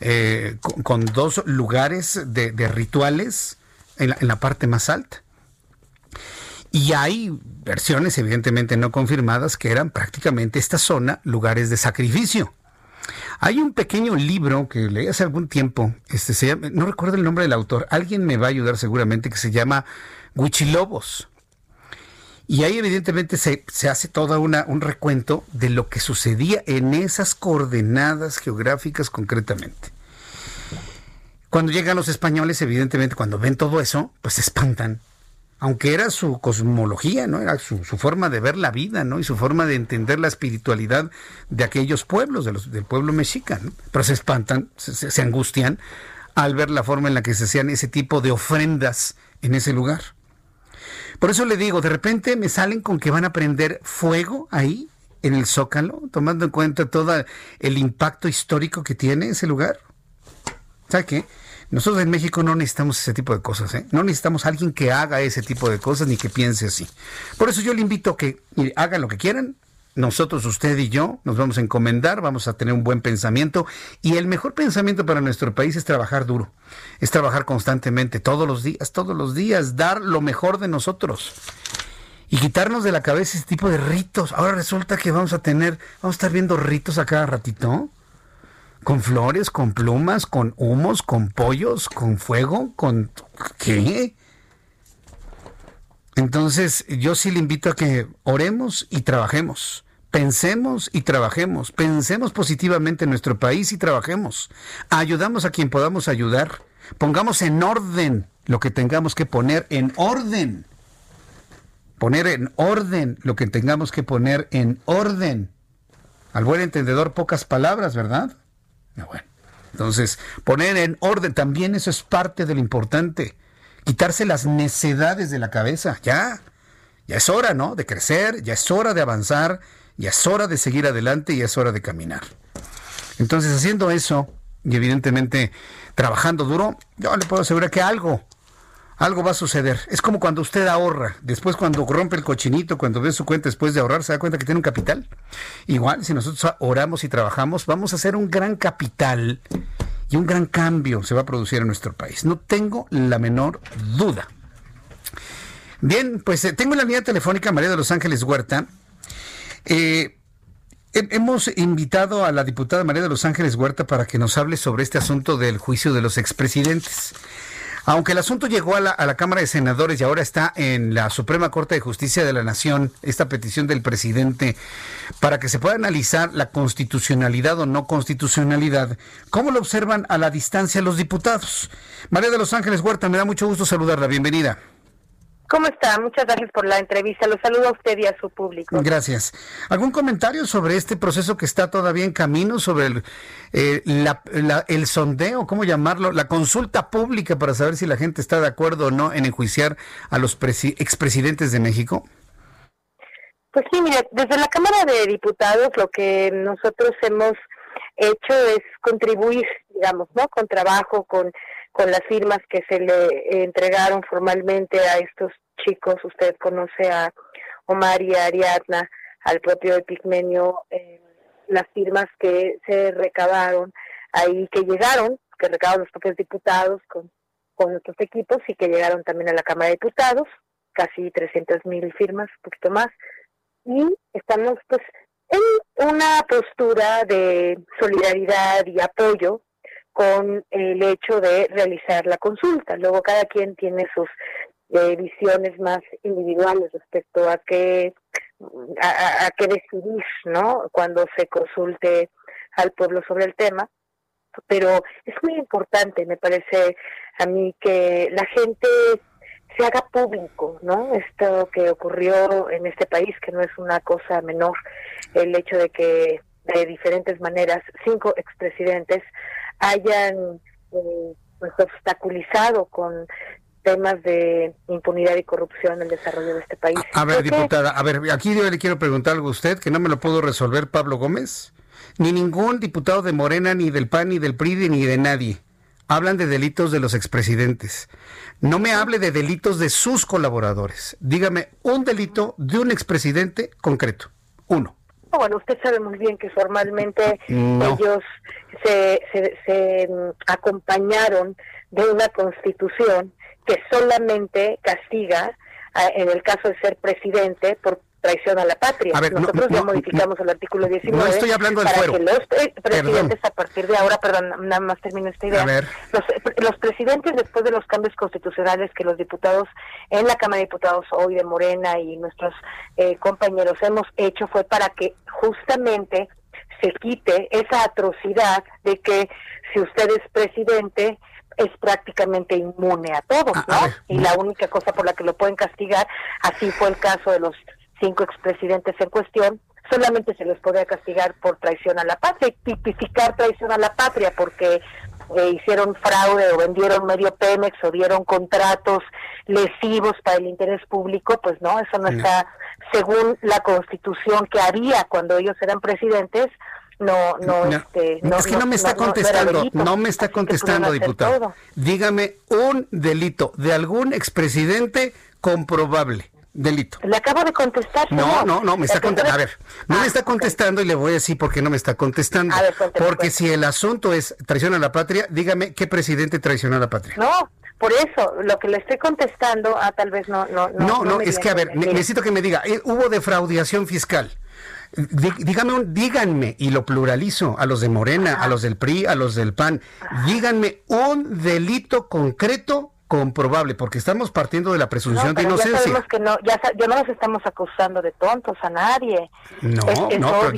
eh, con, dos lugares de, rituales en la, parte más alta. Y hay versiones evidentemente no confirmadas que eran prácticamente esta zona lugares de sacrificio. Hay un pequeño libro que leí hace algún tiempo, este no recuerdo el nombre del autor, alguien me va a ayudar seguramente, que se llama Huichilobos. Y ahí evidentemente se, se hace todo un recuento de lo que sucedía en esas coordenadas geográficas concretamente. Cuando llegan los españoles, evidentemente, cuando ven todo eso, pues se espantan. aunque era su cosmología, ¿no? Era su, forma de ver la vida, ¿no? Y su forma de entender la espiritualidad de aquellos pueblos, de los, del pueblo mexicano. Pero se espantan, se, angustian al ver la forma en la que se hacían ese tipo de ofrendas en ese lugar. Por eso le digo, de repente me salen con que van a prender fuego ahí, en el Zócalo, tomando en cuenta todo el impacto histórico que tiene ese lugar. ¿Sabe qué? Nosotros en México no necesitamos ese tipo de cosas, ¿eh? No necesitamos alguien que haga ese tipo de cosas ni que piense así. Por eso yo le invito a que hagan lo que quieran. Nosotros, usted y yo, nos vamos a encomendar, vamos a tener un buen pensamiento. Y el mejor pensamiento para nuestro país es trabajar duro, es trabajar constantemente, todos los días, todos los días, dar lo mejor de nosotros y quitarnos de la cabeza ese tipo de ritos. Ahora resulta que vamos a tener, vamos a estar viendo ritos a cada ratito con flores, con plumas, con humos, con pollos, con fuego, con ¿qué? Entonces, yo sí le invito a que oremos y trabajemos. Pensemos y trabajemos. Pensemos positivamente en nuestro país y trabajemos. Ayudamos a quien podamos ayudar. Pongamos en orden lo que tengamos que poner en orden. Poner en orden lo que tengamos que poner en orden. Al buen entendedor, pocas palabras, ¿verdad? Ah, bueno, entonces, poner en orden también eso es parte de lo importante. Quitarse las necedades de la cabeza, ya. Ya es hora, ¿no? De crecer, ya es hora de avanzar, ya es hora de seguir adelante y es hora de caminar. Entonces, haciendo eso y evidentemente trabajando duro, yo le puedo asegurar que algo, algo va a suceder. Es como cuando usted ahorra, después cuando rompe el cochinito, cuando ve su cuenta después de ahorrar, se da cuenta que tiene un capital. Igual, si nosotros oramos y trabajamos, vamos a hacer un gran capital y un gran cambio se va a producir en nuestro país. No tengo la menor duda. Bien, pues eh, tengo en la línea telefónica María de los Ángeles Huerta. Eh, hemos invitado a la diputada María de los Ángeles Huerta para que nos hable sobre este asunto del juicio de los expresidentes. Aunque el asunto llegó a la, Cámara de Senadores y ahora está en la Suprema Corte de Justicia de la Nación, esta petición del presidente para que se pueda analizar la constitucionalidad o no constitucionalidad, ¿cómo lo observan a la distancia los diputados? María de los Ángeles Huerta, me da mucho gusto saludarla. Bienvenida. ¿Cómo está? Muchas gracias por la entrevista. Lo saludo a usted y a su público. Gracias. ¿Algún comentario sobre este proceso que está todavía en camino, sobre el, eh, el sondeo, cómo llamarlo, la consulta pública para saber si la gente está de acuerdo o no en enjuiciar a los expresidentes de México? Pues sí, mire, desde la Cámara de Diputados lo que nosotros hemos hecho es contribuir, digamos, ¿no? Con trabajo, con con las firmas que se le entregaron formalmente a estos chicos. Usted conoce a Omar y a Ariadna, al propio Epigmenio, eh, las firmas que se recabaron ahí, que llegaron, que recabaron los propios diputados con, con nuestros equipos y que llegaron también a la Cámara de Diputados, casi 300 mil firmas, un poquito más. Y estamos pues en una postura de solidaridad y apoyo con el hecho de realizar la consulta. Luego cada quien tiene sus eh, visiones más individuales respecto a qué a, qué decidir, ¿no? Cuando se consulte al pueblo sobre el tema. Pero es muy importante, me parece a mí, que la gente se haga público, ¿no? Esto que ocurrió en este país, que no es una cosa menor, el hecho de que de diferentes maneras cinco expresidentes hayan eh, pues, obstaculizado con temas de impunidad y corrupción en el desarrollo de este país. A, ver, diputada, a ver, aquí yo le quiero preguntar algo a usted que no me lo puedo resolver Pablo Gómez, ni ningún diputado de Morena, ni del PAN, ni del PRI, ni de nadie. Hablan de delitos de los expresidentes. No me hable de delitos de sus colaboradores. Dígame un delito de un expresidente concreto. Uno. Bueno, usted sabe muy bien que formalmente ellos se, se, mm, acompañaron de una constitución que solamente castiga, en el caso de ser presidente, por traición a la patria. Nosotros ya modificamos el artículo 19 no estoy hablando para que los presidentes a partir de ahora, perdón, nada más termino esta idea, los, los, presidentes después de los cambios constitucionales que los diputados en la Cámara de Diputados hoy de Morena y nuestros eh, compañeros hemos hecho fue para que justamente se quite esa atrocidad de que si usted es presidente es prácticamente inmune a todo, A- ¿no? a ver, y la única cosa por la que lo pueden castigar, así fue el caso de los cinco expresidentes en cuestión, solamente se les podía castigar por traición a la patria y tipificar traición a la patria porque eh, hicieron fraude o vendieron medio Pemex o dieron contratos lesivos para el interés público, pues no, eso no No. está según la constitución que había cuando ellos eran presidentes, no, no, No, este, es que no, me está no- no contestando, delito. no me está contestando, diputado. todo. Dígame un delito de algún expresidente comprobable. Delito. Le acabo de contestar. No, no, no, me está contestando. A ver, no me Ah, está contestando y le voy a decir por qué no me está contestando. A ver, cuénteme, Porque si el asunto es traición a la patria, dígame qué presidente traicionó a la patria. No, por eso, lo que le estoy contestando, ah, tal vez no, no, no. No, no, es que a ver, necesito que me diga, eh, hubo defraudación fiscal. Dígame, díganme, y lo pluralizo, a los de Morena, a los del PRI, a los del PAN, díganme un delito concreto comprobable, porque estamos partiendo de la No, presunción de pero ya inocencia. sabemos que no, ya, ya no nos estamos acusando de tontos a nadie. No, es, es no, obvio,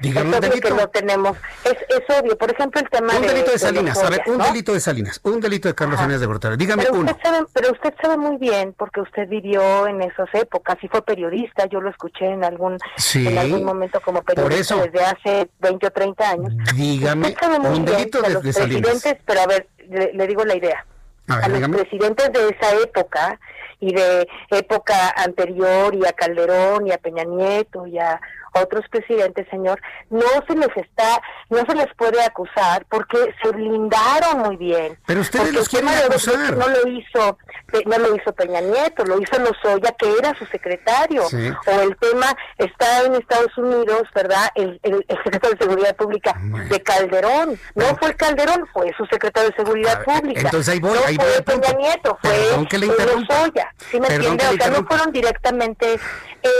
di- es un obvio delito. que lo tenemos. Es, es obvio, por ejemplo, el tema Un delito de Salinas, a ver, un ¿no? delito de Salinas, un delito de Carlos. Salinas de Gortari. Dígame pero uno. Usted sabe, pero usted sabe muy bien, porque usted vivió en esas épocas y fue periodista, yo lo escuché en algún, Sí, en algún momento como por periodista eso. desde hace 20 o 30 años. Dígame un delito de, de Salinas. pero a ver, le, le digo la idea. A ver, a los presidentes de esa época y de época anterior y a Calderón y a Peña Nieto y a otros presidentes, señor, no se les está, no se les puede acusar porque se blindaron muy bien. Pero ustedes los quieren acusar. No lo hizo, Pe- no lo hizo Peña Nieto, lo hizo Lozoya, que era su secretario. Sí. O el tema está en Estados Unidos, ¿verdad? El, el, el secretario de Seguridad Pública Bueno. de Calderón. No fue Calderón, fue su secretario de Seguridad A ver, Pública. entonces ahí voy, no ahí fue voy. Peña Nieto, fue Perdón que le eh, interrumpa. Lozoya. ¿Sí me Perdón entiende? que le O sea, no fueron directamente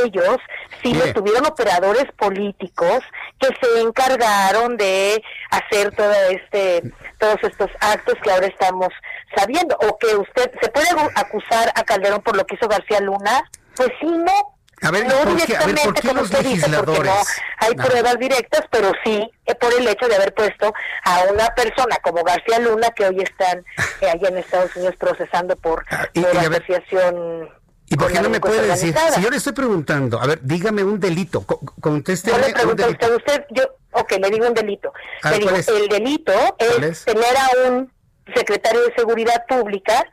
ellos, sino Mire. tuvieron operadores políticos que se encargaron de hacer todo este, todos estos actos que ahora estamos sabiendo. O que usted, ¿se puede acusar a Calderón por lo que hizo García Luna? Pues sí, no. A ver, no ¿por qué? A ver, ¿por directamente, qué como los usted dice, porque legisladores? no hay pruebas directas, pero sí eh, por el hecho de haber puesto a una persona como García Luna que hoy están eh, allá en Estados Unidos procesando por, Ah, y- por y asociación. ¿Y por qué no me puede decir? Si yo le estoy preguntando, a ver, dígame un delito, co- contésteme Yo le un pregunto a delito. usted, usted, yo, ok, le digo un delito. Le digo, el delito ¿Cuál es, es? tener a un secretario de Seguridad Pública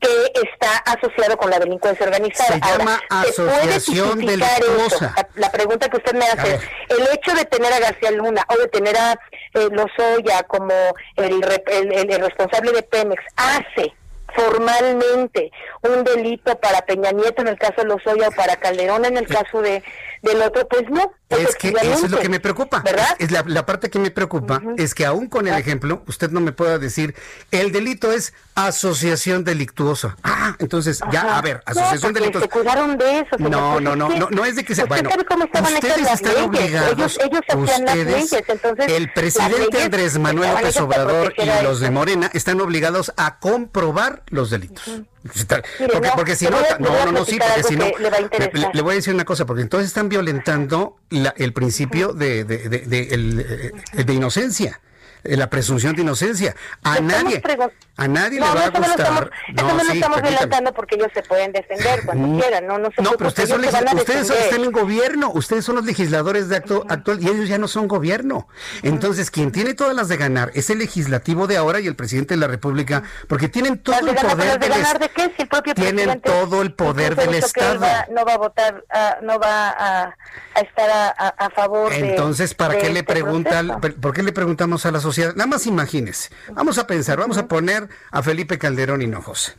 que está asociado con la delincuencia organizada. Se llama ¿se puede asociación delictuosa. eso? La, pregunta que usted me hace el hecho de tener a García Luna o de tener a eh, Lozoya como el- el- el responsable de Pemex hace formalmente un delito para Peña Nieto en el caso de Lozoya o para Calderón en el caso de del otro, pues no. Es que eso es lo que me preocupa. ¿Verdad? Es la, la parte que me preocupa es que aún con el ejemplo, usted no me pueda decir, el delito es asociación delictuosa. Ah, entonces, ya, a ver, No, asociación porque delictuosa. Se cuidaron de eso. No, no, no, no, no es de que se bueno. cómo Ustedes están leyes. obligados, Ellos, ellos hacían las ustedes, leyes, entonces el presidente Andrés Manuel López Obrador y los de. Morena están obligados a comprobar los delitos. Porque, porque si no, no, no, no, sí, porque si no, le voy a decir una cosa, porque entonces están violentando la- el principio de, de, de, de- el, eh, de inocencia, eh, la presunción de inocencia. A nadie, a nadie no, le va a no gustar. estamos, eso no lo estamos violentando porque ellos se pueden defender cuando Mm. quieran, no, no se No, pero ustedes, son ustedes son- están en gobierno, ustedes son los legisladores de acto actual y ellos ya no son gobierno. Entonces, quien tiene todas las de ganar es el legislativo de ahora y el presidente de la República, porque tienen todo ¿Las de el poder ¿las de del ganar est- de qué? Si el propio Tienen todo el poder del Estado. va- no va a votar, ah, no va a, a estar a, favor de Entonces, ¿para de qué le este pregunta, al- proceso. por qué le preguntamos a la sociedad? Nada más imagínese. Vamos a pensar, vamos a poner a Felipe Calderón Hinojosa.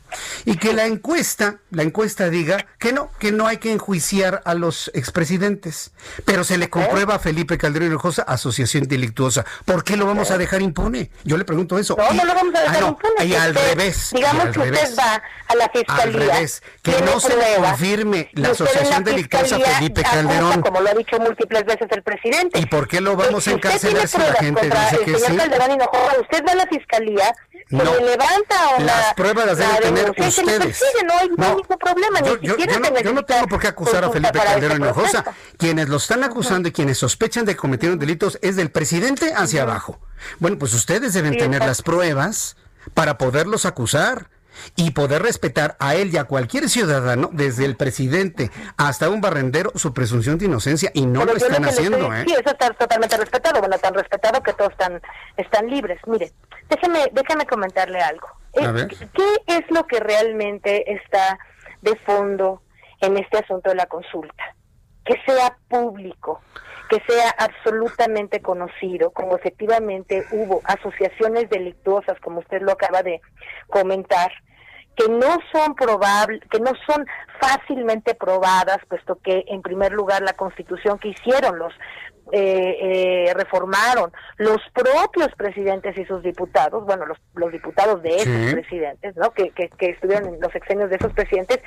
Y que la encuesta, la encuesta diga que no, que no hay que enjuiciar a los expresidentes. Pero se le comprueba a Felipe Calderón Hinojosa asociación delictuosa. ¿Por qué lo vamos a dejar impune? Yo le pregunto eso. No, Y- no lo vamos a dejar ah, no, impune, Y al usted- revés. Digamos al que usted revés. va a la Al fiscalía. revés, que no se le confirme la asociación delictuosa a fiscalía Felipe Calderón. Como lo ha dicho múltiples veces el presidente. ¿Y por qué lo vamos a Si usted encarcelar si la gente dice que sí? Calderón Hinojosa, usted va a la fiscalía, No. Le levanta o Las la, pruebas las la deben tener ustedes. no hay, no hay No. ningún problema, Yo, no, yo tengo por qué acusar a Felipe Calderón Hinojosa. Quienes lo están acusando y quienes sospechan de que cometieron delitos es del presidente hacia abajo. Bueno, pues ustedes deben Sí, tener exacto. las pruebas para poderlos acusar y poder respetar a él y a cualquier ciudadano, desde el presidente hasta un barrendero, su presunción de inocencia y no lo están haciendo. ¿eh? Sí, eso está totalmente respetado, bueno, tan respetado que todos están, están libres. Mire, déjeme, déjeme comentarle algo. ¿Qué es lo que realmente está de fondo en este asunto de la consulta? Que sea público, que sea absolutamente conocido, como efectivamente hubo asociaciones delictuosas, como usted lo acaba de comentar, que no son probables, que no son fácilmente probadas, puesto que en primer lugar la constitución que hicieron los eh, eh, reformaron los propios presidentes y sus diputados, bueno, los, los diputados de esos presidentes, ¿no? Que, que, que estuvieron en los exenios de esos presidentes,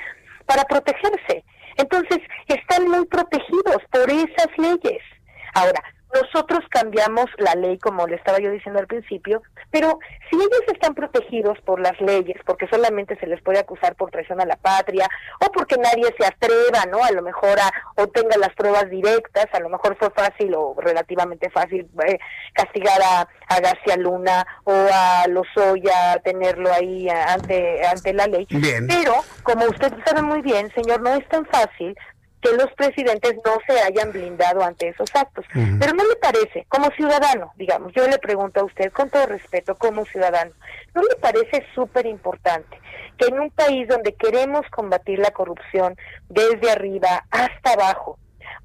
para protegerse. Entonces, están muy protegidos por esas leyes. Ahora, nosotros cambiamos la ley, como le estaba yo diciendo al principio, pero si ellos están protegidos por las leyes, porque solamente se les puede acusar por traición a la patria, o porque nadie se atreva, ¿no? A lo mejor a, o tenga las pruebas directas, a lo mejor fue fácil o relativamente fácil eh, castigar a, a, García Luna o a Lozoya, tenerlo ahí ante, ante la ley. Pero, como usted sabe muy bien, señor, no es tan fácil que los presidentes no se hayan blindado ante esos actos. Pero no le parece, como ciudadano, digamos, yo le pregunto a usted con todo respeto, como ciudadano, ¿no le parece súper importante que en un país donde queremos combatir la corrupción desde arriba hasta abajo,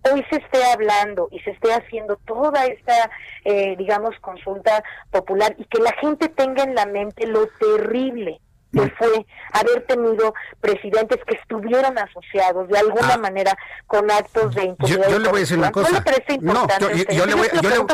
hoy se esté hablando y se esté haciendo toda esta, eh, digamos, consulta popular y que la gente tenga en la mente lo terrible que fue haber tenido presidentes que estuvieron asociados de alguna ah. manera con actos de impunidad. Yo, le voy a decir una cosa. No, yo, le voy,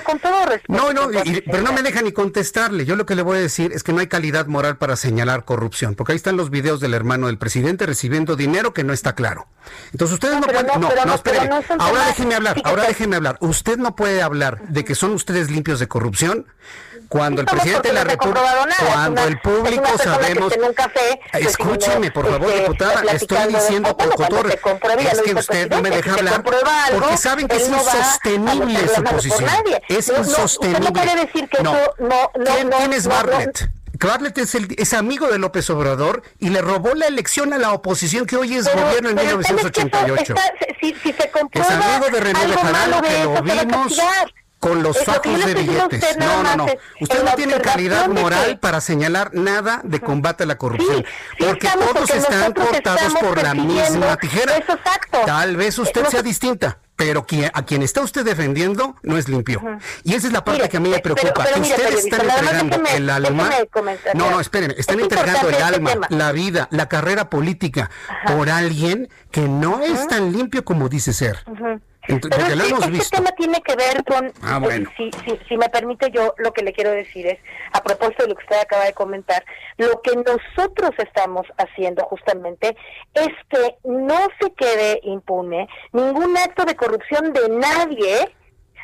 con todo respeto. No, no, pero no me deja ni contestarle. Yo lo que le voy a decir es que no hay calidad moral para señalar corrupción, porque ahí están los videos del hermano del presidente recibiendo dinero que no está claro. Entonces ustedes no, pueden, no, no, espere. Ahora déjeme hablar, ahora déjeme hablar. Usted no puede hablar de que son ustedes limpios de corrupción cuando el presidente de la República, cuando el público sabemos, escúcheme por favor este, diputada, estoy diciendo por todo, es que usted no me deja hablar porque saben que es insostenible su posición, es insostenible. No, ¿Quién es Bartlett? Bartlett es, el, es amigo de López Obrador y le robó la elección a la oposición que hoy es gobierno en 1988. es amigo de René Bejarano, que lo vimos con los fajos de billetes. No, no, no. Usted no tiene calidad moral para señalar nada de combate a la corrupción. porque todos están cortados por la misma tijera. Tal vez usted sea distinta pero a quien está usted defendiendo no es limpio. Y esa es la parte que a mí me preocupa. Ustedes están entregando el alma. No, no, espérenme. Están entregando el alma, la vida, la carrera política por alguien que no es tan limpio como dice ser. Pero este, tema tiene que ver con, ah, eh, si, si, me permite yo, lo que le quiero decir es, a propósito de lo que usted acaba de comentar, lo que nosotros estamos haciendo justamente es que no se quede impune ningún acto de corrupción de nadie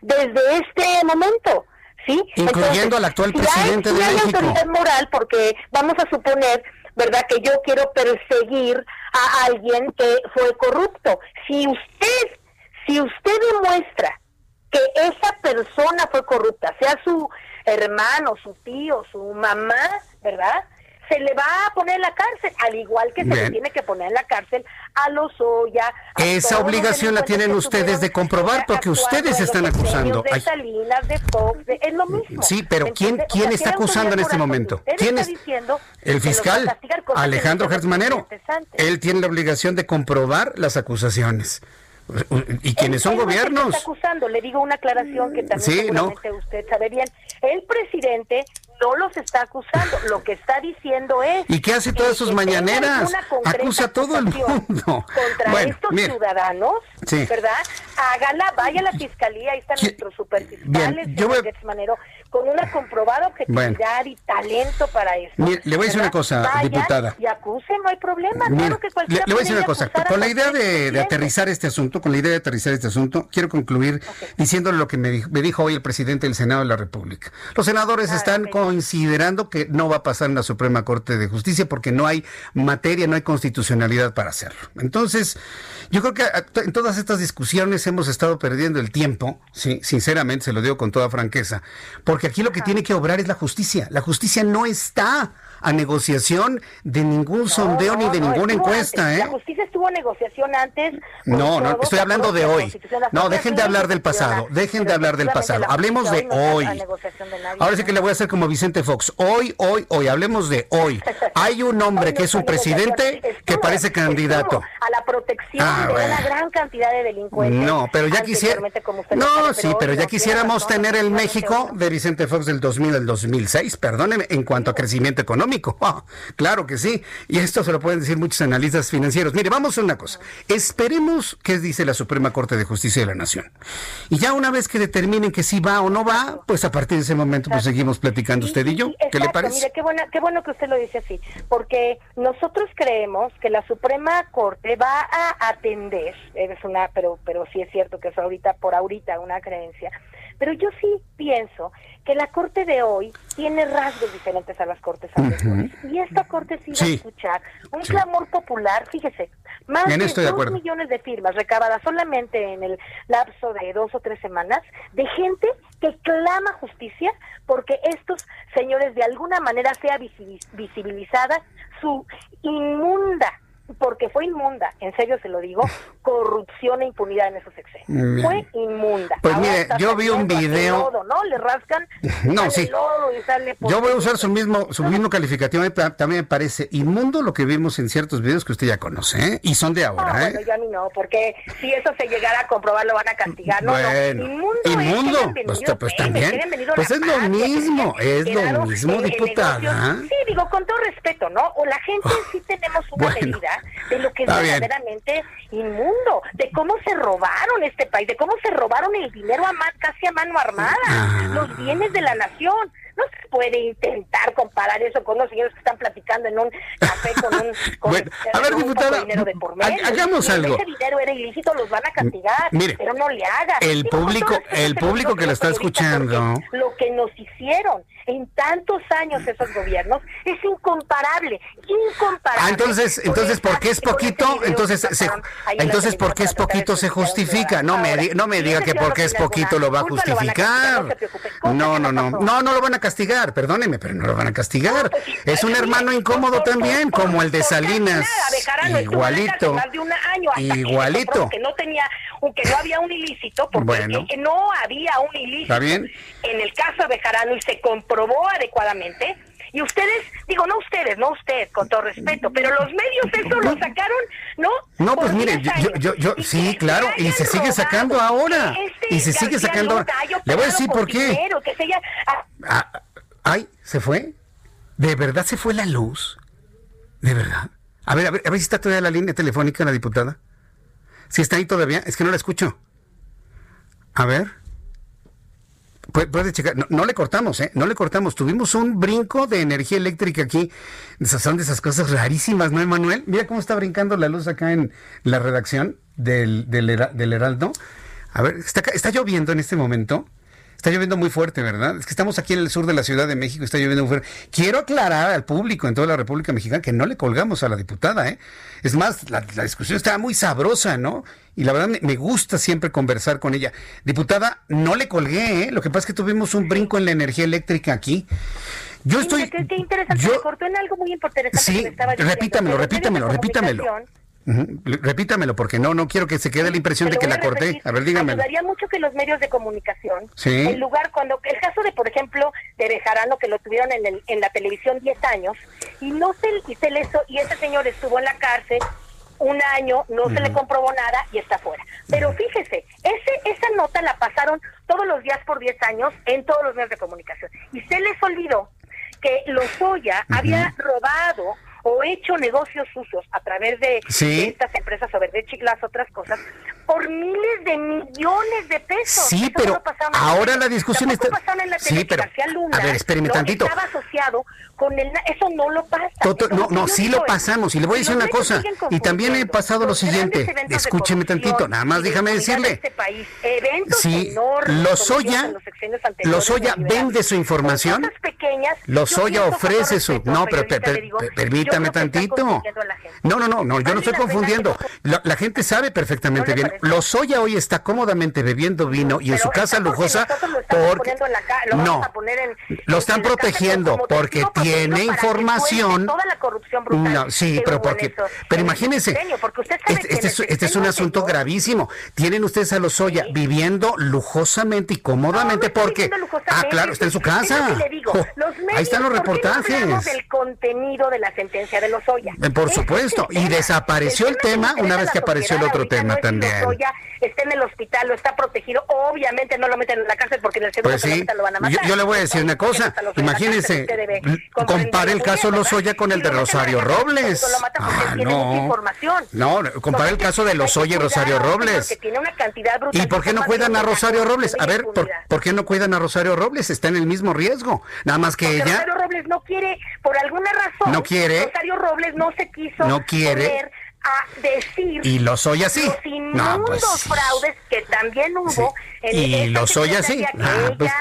desde este momento. ¿Sí? Incluyendo al actual presidente de México. Hay autoridad moral porque vamos a suponer ¿verdad? Que yo quiero perseguir a alguien que fue corrupto. Si usted si usted demuestra que esa persona fue corrupta, sea su hermano, su tío, su mamá, ¿verdad? Se le va a poner en la cárcel, al igual que se le tiene que poner en la cárcel a los Oya. Esa obligación la tienen ustedes de comprobar porque ustedes están acusando. De Salinas, de Fox, es lo mismo. Sí, pero ¿quién, quién está acusando en este momento? ¿Quién es? El fiscal Alejandro Gertzmanero. Él tiene la obligación de comprobar las acusaciones. ¿Y quiénes son gobiernos? Está acusando, le digo una aclaración que también seguramente usted sabe bien. El presidente no los está acusando, lo que está diciendo es... ¿Y qué hace todas sus mañaneras? Acusa a todo el mundo. Contra estos ciudadanos, ¿verdad? Hágala, vaya a la fiscalía, ahí están nuestros superfiscales, yo voy... Manero, con una comprobada objetividad y talento para eso. le voy a decir una cosa, diputada. Y acuse, no hay problema. claro que le, le, voy a decir una cosa. Con la idea de, aterrizar este asunto, con la idea de aterrizar este asunto, quiero concluir diciéndole lo que me dijo, me dijo, hoy el presidente del Senado de la República. Los senadores están considerando que no va a pasar en la Suprema Corte de Justicia porque no hay materia, no hay constitucionalidad para hacerlo. Entonces, yo creo que en todas estas discusiones hemos estado perdiendo el tiempo, sí, sinceramente, se lo digo con toda franqueza, porque aquí lo que tiene que obrar es la justicia. La justicia no está a negociación de ningún sondeo ni de ninguna encuesta. ¿eh? La justicia estuvo a negociación antes. No, no, estoy hablando de hoy. No, dejen de hablar del pasado, dejen de hablar del pasado. Hablemos de hoy. Ahora sí que le voy a hacer como Vicente Fox. Hoy, hoy, hoy, hablemos de hoy. Hay un hombre que es un presidente que parece candidato. Protección ah, de una gran cantidad de delincuentes. No, pero ya quisiera. No, sí, pero ya quisiéramos tener el México de Vicente Fox del 2000 al 2006, perdóneme, en cuanto a crecimiento económico. Ah, claro que sí. Y esto se lo pueden decir muchos analistas financieros. Mire, vamos a una cosa. Esperemos qué dice la Suprema Corte de Justicia de la Nación. Y ya una vez que determinen que sí va o no va, pues a partir de ese momento pues seguimos platicando usted y yo. ¿Qué le parece? Mire, qué, buena, qué bueno que usted lo dice así. Porque nosotros creemos que la Suprema Corte va a atender, es una, pero, pero sí es cierto que es ahorita, por ahorita, una creencia. Pero yo sí pienso que la corte de hoy tiene rasgos diferentes a las cortes anteriores. Y esta corte sí, va a escuchar un clamor popular, fíjese, más de dos millones de firmas recabadas solamente en el lapso de dos o tres semanas de gente que clama justicia porque estos señores de alguna manera sea visibilizada su inmunda porque fue inmunda, en serio se lo digo, corrupción e impunidad en esos sexenios. Fue inmunda. Pues mire, yo vi un video. ¿no? Le rascan. No, sí. yo voy a usar su mismo, su mismo calificativo. También me parece inmundo lo que vimos en ciertos videos que usted ya conoce, ¿eh? Y son de ahora, ¿eh? Bueno, yo a mí no, porque si eso se llegara a comprobar, lo van a castigar. No, bueno, Inmundo. Inmundo. pues, pues también. Pues es lo mismo, es lo mismo, diputada. Sí, digo, con todo respeto, ¿no? O la gente sí tenemos una medida de lo que es verdaderamente inmundo, de cómo se robaron este país, de cómo se robaron el dinero a casi a mano armada, los bienes de la nación. No se puede intentar comparar eso con los señores que están platicando en un café con un con bueno, a ver, diputada, dinero de por medio. hagamos algo. ese dinero era ilícito, los van a castigar, mire, pero no le haga. El público, el público que lo está escuchando. Lo que nos hicieron en tantos años esos gobiernos es incomparable, incomparable. Ah, entonces, entonces, ¿por qué es poquito? Entonces, se, entonces, ¿por qué es poquito se justifica? No me, no me diga que porque es poquito lo va a justificar. No, no, no, no, no lo van a castigar, perdóneme, pero no lo van a castigar. Es un hermano incómodo también, como el de Salinas. Igualito. Igualito. Que no tenía, que no había un ilícito, porque no había un ilícito. En el caso de Bejarano y se comprobó adecuadamente. Y ustedes, digo, no ustedes, no usted, con todo respeto, pero los medios eso lo sacaron, ¿no? No, pues mire, yo, yo, yo, sí, claro, y se sigue sacando ahora. Este y se sigue sacando ahora. Le voy a decir por qué. Ah, ay, ¿se fue? ¿De verdad se fue la luz? ¿De verdad? A ver, a ver, a ver si está todavía la línea telefónica la diputada. Si está ahí todavía, es que no la escucho. A ver. Puede, checar, no, le cortamos, ¿eh? No le cortamos. Tuvimos un brinco de energía eléctrica aquí. Esas son de esas cosas rarísimas, ¿no, Emanuel? Mira cómo está brincando la luz acá en la redacción del, del, del Heraldo. A ver, está, está lloviendo en este momento. Está lloviendo muy fuerte, ¿verdad? Es que estamos aquí en el sur de la Ciudad de México, está lloviendo muy fuerte. Quiero aclarar al público en toda la República Mexicana que no le colgamos a la diputada, ¿eh? Es más, la, discusión estaba muy sabrosa, ¿no? Y la verdad me, gusta siempre conversar con ella. Diputada, no le colgué, ¿eh? Lo que pasa es que tuvimos un brinco en la energía eléctrica aquí. Yo estoy. Qué, interesante, yo, me cortó en algo muy importante. Sí, repítamelo, repítamelo, repítamelo. Repítamelo, porque no, no quiero que se quede la impresión de que la corté. A ver, dígame. Ayudaría mucho que los medios de comunicación, en lugar cuando, el caso de, por ejemplo, de Bejarano, que lo tuvieron en, el, en la televisión 10 años, y no se, y se le, y ese señor estuvo en la cárcel un año, no se le comprobó nada y está fuera. Pero fíjese, ese, esa nota la pasaron todos los días por 10 años en todos los medios de comunicación. Y se les olvidó que Lozoya había robado o hecho negocios sucios a través de, estas empresas o de las otras cosas por miles de millones de pesos. Sí, pero ahora la discusión está... En la sí, pero a ver, espéreme tantito. Estaba asociado con el... Eso no lo pasa. no, no, sí lo pasamos. Y le voy a decir una cosa. Y también he pasado lo siguiente. Escúcheme tantito. Nada más déjame decirle. Este país, eventos sí, Lozoya, Lozoya vende su información. Pequeñas, Lozoya ofrece su... No, pero permítame tantito. No, no, no, no yo no estoy confundiendo. La, gente sabe perfectamente bien. Lozoya hoy está cómodamente bebiendo vino y en su casa lujosa porque no, lo están protegiendo porque tiene información. Toda la corrupción brutal no, sí, pero porque, pero imagínense, este, este, es, este es un asunto gravísimo. Tienen ustedes a Lozoya viviendo lujosamente y cómodamente porque, ah, claro, está en su casa. ahí están los reportajes. del contenido de la sentencia de Lozoya. Eh, por supuesto, y desapareció el tema una vez que apareció el otro tema también. Lozoya está en el hospital, lo está protegido, obviamente no lo meten en la cárcel porque en el segundo pues lo van a matar. Yo, le voy a decir una cosa, imagínense, compare el caso Lozoya con el de Rosario Robles. Ah, no, no, compare el caso de Lozoya y Rosario Robles. ¿Y por qué no cuidan a Rosario Robles? A ver, ¿por, qué no cuidan a Rosario Robles? Está en el mismo riesgo, nada más que ella... Rosario Robles no quiere, por alguna razón, no quiere, Robles no se quiso no quiere, a decir y lo soy así. los inmundos pues, fraudes que también hubo en y lo soy así. ah, pues,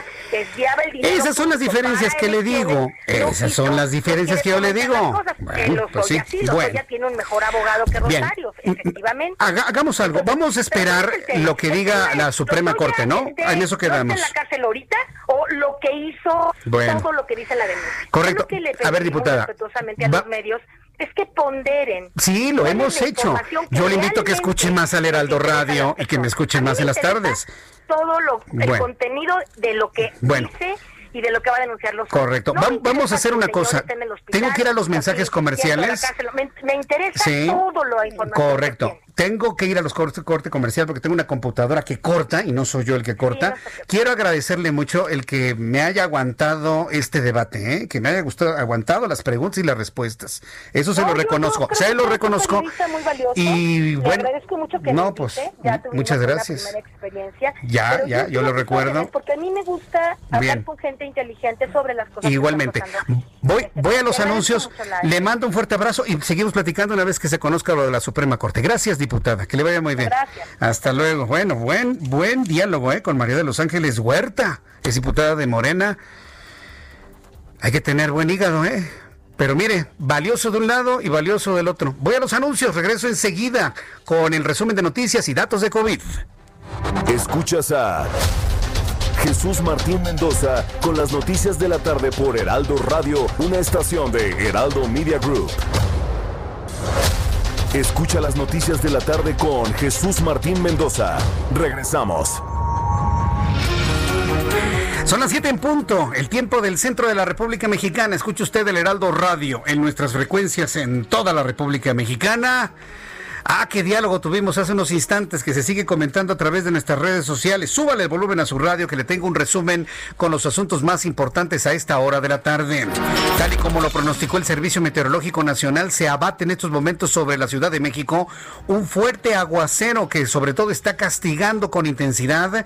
esas son las diferencias que le digo. Esas son las diferencias que yo le digo. Bueno pues sí bueno. tiene un mejor abogado que Rosario efectivamente. Hagamos algo. Vamos a esperar lo que diga la Suprema Corte no en eso quedamos en la cárcel ahorita o lo que hizo todo lo que dice la denuncia. Correcto. A ver diputada a los medios es que ponderen. Sí, lo hemos hecho. Yo le invito a que escuchen más al Heraldo Radio y que me escuchen más en las tardes. Todo lo, el contenido de lo que dice y de lo que va a denunciar los Correcto. Vamos a hacer una cosa. Tengo que ir a los mensajes comerciales. Me, interesa todo lo Correcto. Tengo que ir a los cortes corte comercial porque tengo una computadora que corta y no soy yo el que corta. Quiero agradecerle mucho el que me haya aguantado este debate, ¿eh? que me haya gustado aguantado las preguntas y las respuestas. Eso se lo reconozco, se lo reconozco. Y bueno, no, pues muchas gracias. Ya, ya, yo lo recuerdo. Porque a mí me gusta hablar con gente inteligente sobre las cosas. Igualmente. voy, voy a los anuncios. Le mando un fuerte abrazo y seguimos platicando una vez que se conozca lo de la Suprema Corte. Gracias, diputada. Que le vaya muy bien. Gracias. Hasta luego. Bueno, buen, buen diálogo ¿eh? con María de los Ángeles Huerta, es diputada de Morena. Hay que tener buen hígado, ¿eh? Pero mire, valioso de un lado y valioso del otro. Voy a los anuncios, regreso enseguida con el resumen de noticias y datos de COVID. Escuchas a Jesús Martín Mendoza con las noticias de la tarde por Heraldo Radio, una estación de Heraldo Media Group. Escucha las noticias de la tarde con Jesús Martín Mendoza. Regresamos. Son las 7 en punto, el tiempo del centro de la República Mexicana. Escucha usted el Heraldo Radio en nuestras frecuencias en toda la República Mexicana. Ah, qué diálogo tuvimos hace unos instantes que se sigue comentando a través de nuestras redes sociales. Súbale el volumen a su radio que le tengo un resumen con los asuntos más importantes a esta hora de la tarde. Tal y como lo pronosticó el Servicio Meteorológico Nacional, se abate en estos momentos sobre la Ciudad de México un fuerte aguacero que sobre todo está castigando con intensidad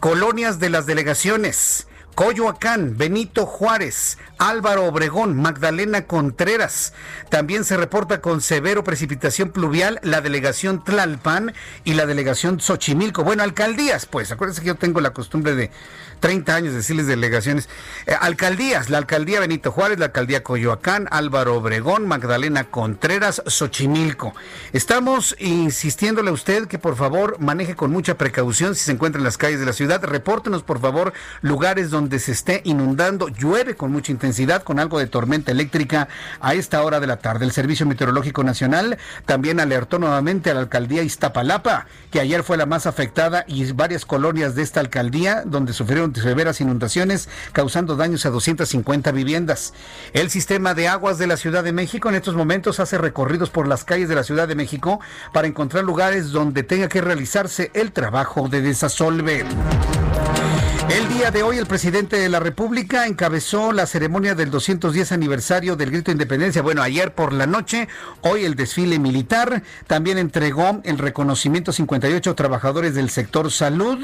colonias de las delegaciones. Coyoacán, Benito Juárez, Álvaro Obregón, Magdalena Contreras. También se reporta con severo precipitación pluvial la delegación Tlalpan y la delegación Xochimilco. Bueno, alcaldías, pues. Acuérdense que yo tengo la costumbre de 30 años decirles delegaciones. Eh, alcaldías, la alcaldía Benito Juárez, la alcaldía Coyoacán, Álvaro Obregón, Magdalena Contreras, Xochimilco. Estamos insistiéndole a usted que por favor maneje con mucha precaución si se encuentra en las calles de la ciudad. Repórtenos por favor lugares donde se esté inundando. Llueve con mucha intensidad, con algo de tormenta eléctrica a esta hora de la tarde. El Servicio Meteorológico Nacional también alertó nuevamente a la alcaldía Iztapalapa, que ayer fue la más afectada y varias colonias de esta alcaldía donde sufrieron severas inundaciones, causando daños a 250 viviendas. El sistema de aguas de la Ciudad de México en estos momentos hace recorridos por las calles de la Ciudad de México para encontrar lugares donde tenga que realizarse el trabajo de desasolve. El día de hoy el presidente de la República encabezó la ceremonia del 210 aniversario del Grito de Independencia. Bueno, ayer por la noche, hoy el desfile militar. También entregó el reconocimiento a 58 trabajadores del sector salud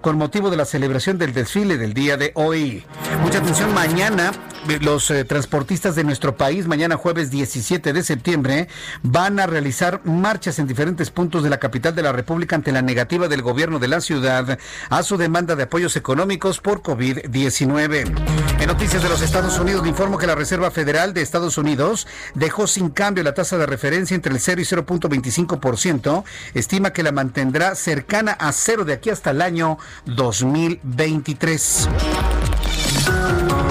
con motivo de la celebración del desfile del día de hoy. Mucha atención, mañana los eh, transportistas de nuestro país, mañana jueves 17 de septiembre, van a realizar marchas en diferentes puntos de la capital de la República ante la negativa del gobierno de la ciudad a su demanda de apoyos económicos por COVID-19. En noticias de los Estados Unidos, le informo que la Reserva Federal de Estados Unidos dejó sin cambio la tasa de referencia entre el 0 y 0.25%. Estima que la mantendrá cercana a cero de aquí hasta el año 2023.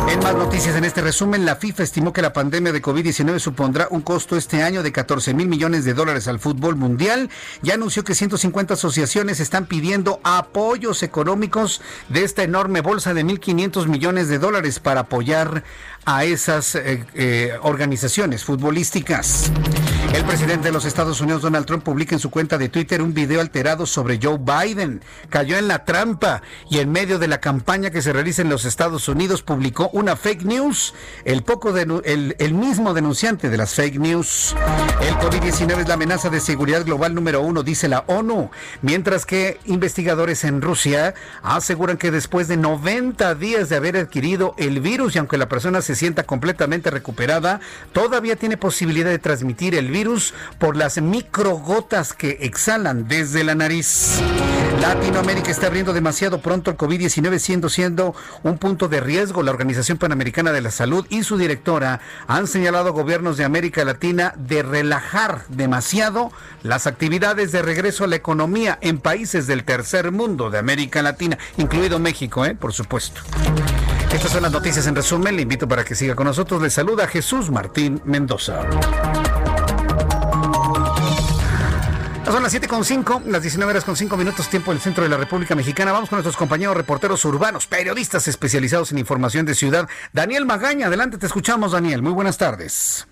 En más noticias en este resumen, la FIFA estimó que la pandemia de COVID-19 supondrá un costo este año de 14 mil millones de dólares al fútbol mundial. Ya anunció que 150 asociaciones están pidiendo apoyos económicos de esta enorme bolsa de 1.500 millones de dólares para apoyar a esas eh, eh, organizaciones futbolísticas. El presidente de los Estados Unidos, Donald Trump, publica en su cuenta de Twitter un video alterado sobre Joe Biden. Cayó en la trampa y en medio de la campaña que se realiza en los Estados Unidos publicó una fake news. El, poco el, mismo denunciante de las fake news. El COVID-19 es la amenaza de seguridad global número uno, dice la ONU. Mientras que investigadores en Rusia aseguran que después de 90 días de haber adquirido el virus y aunque la persona se sienta completamente recuperada, todavía tiene posibilidad de transmitir el virus por las microgotas que exhalan desde la nariz. Latinoamérica está abriendo demasiado pronto el COVID-19 siendo siendo un punto de riesgo. La Organización Panamericana de la Salud y su directora han señalado a gobiernos de América Latina de relajar demasiado las actividades de regreso a la economía en países del tercer mundo de América Latina, incluido México, ¿eh? por supuesto. Estas son las noticias en resumen. Le invito para que siga con nosotros. Le saluda Jesús Martín Mendoza. Son las 7.5, las 19 horas con 5 minutos tiempo en el centro de la República Mexicana. Vamos con nuestros compañeros reporteros urbanos, periodistas especializados en información de ciudad. Daniel Magaña, adelante, te escuchamos, Daniel. Muy buenas tardes.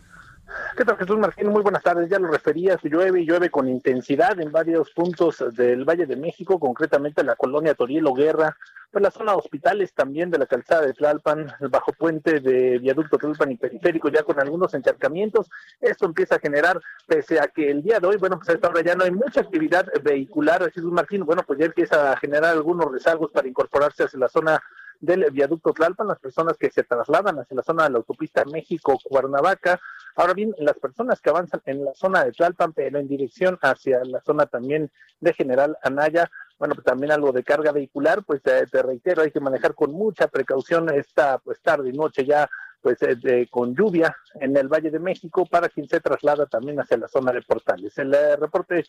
¿Qué tal, Jesús Martín? Muy buenas tardes. Ya lo referías, llueve y llueve con intensidad en varios puntos del Valle de México, concretamente en la colonia Torielo Guerra, pues la zona hospitales también de la calzada de Tlalpan, el bajo puente de viaducto Tlalpan y periférico, ya con algunos encharcamientos. Esto empieza a generar, pese a que el día de hoy, bueno, pues a esta hora ya no hay mucha actividad vehicular, Jesús Martín, bueno, pues ya empieza a generar algunos rezagos para incorporarse hacia la zona del viaducto Tlalpan, las personas que se trasladan hacia la zona de la autopista México-Cuernavaca. Ahora bien, las personas que avanzan en la zona de Tlalpan, pero en dirección hacia la zona también de General Anaya, bueno, pues también algo de carga vehicular, pues te, reitero, hay que manejar con mucha precaución esta pues tarde y noche ya pues eh, con lluvia en el Valle de México para quien se traslada también hacia la zona de Portales. El eh, reporte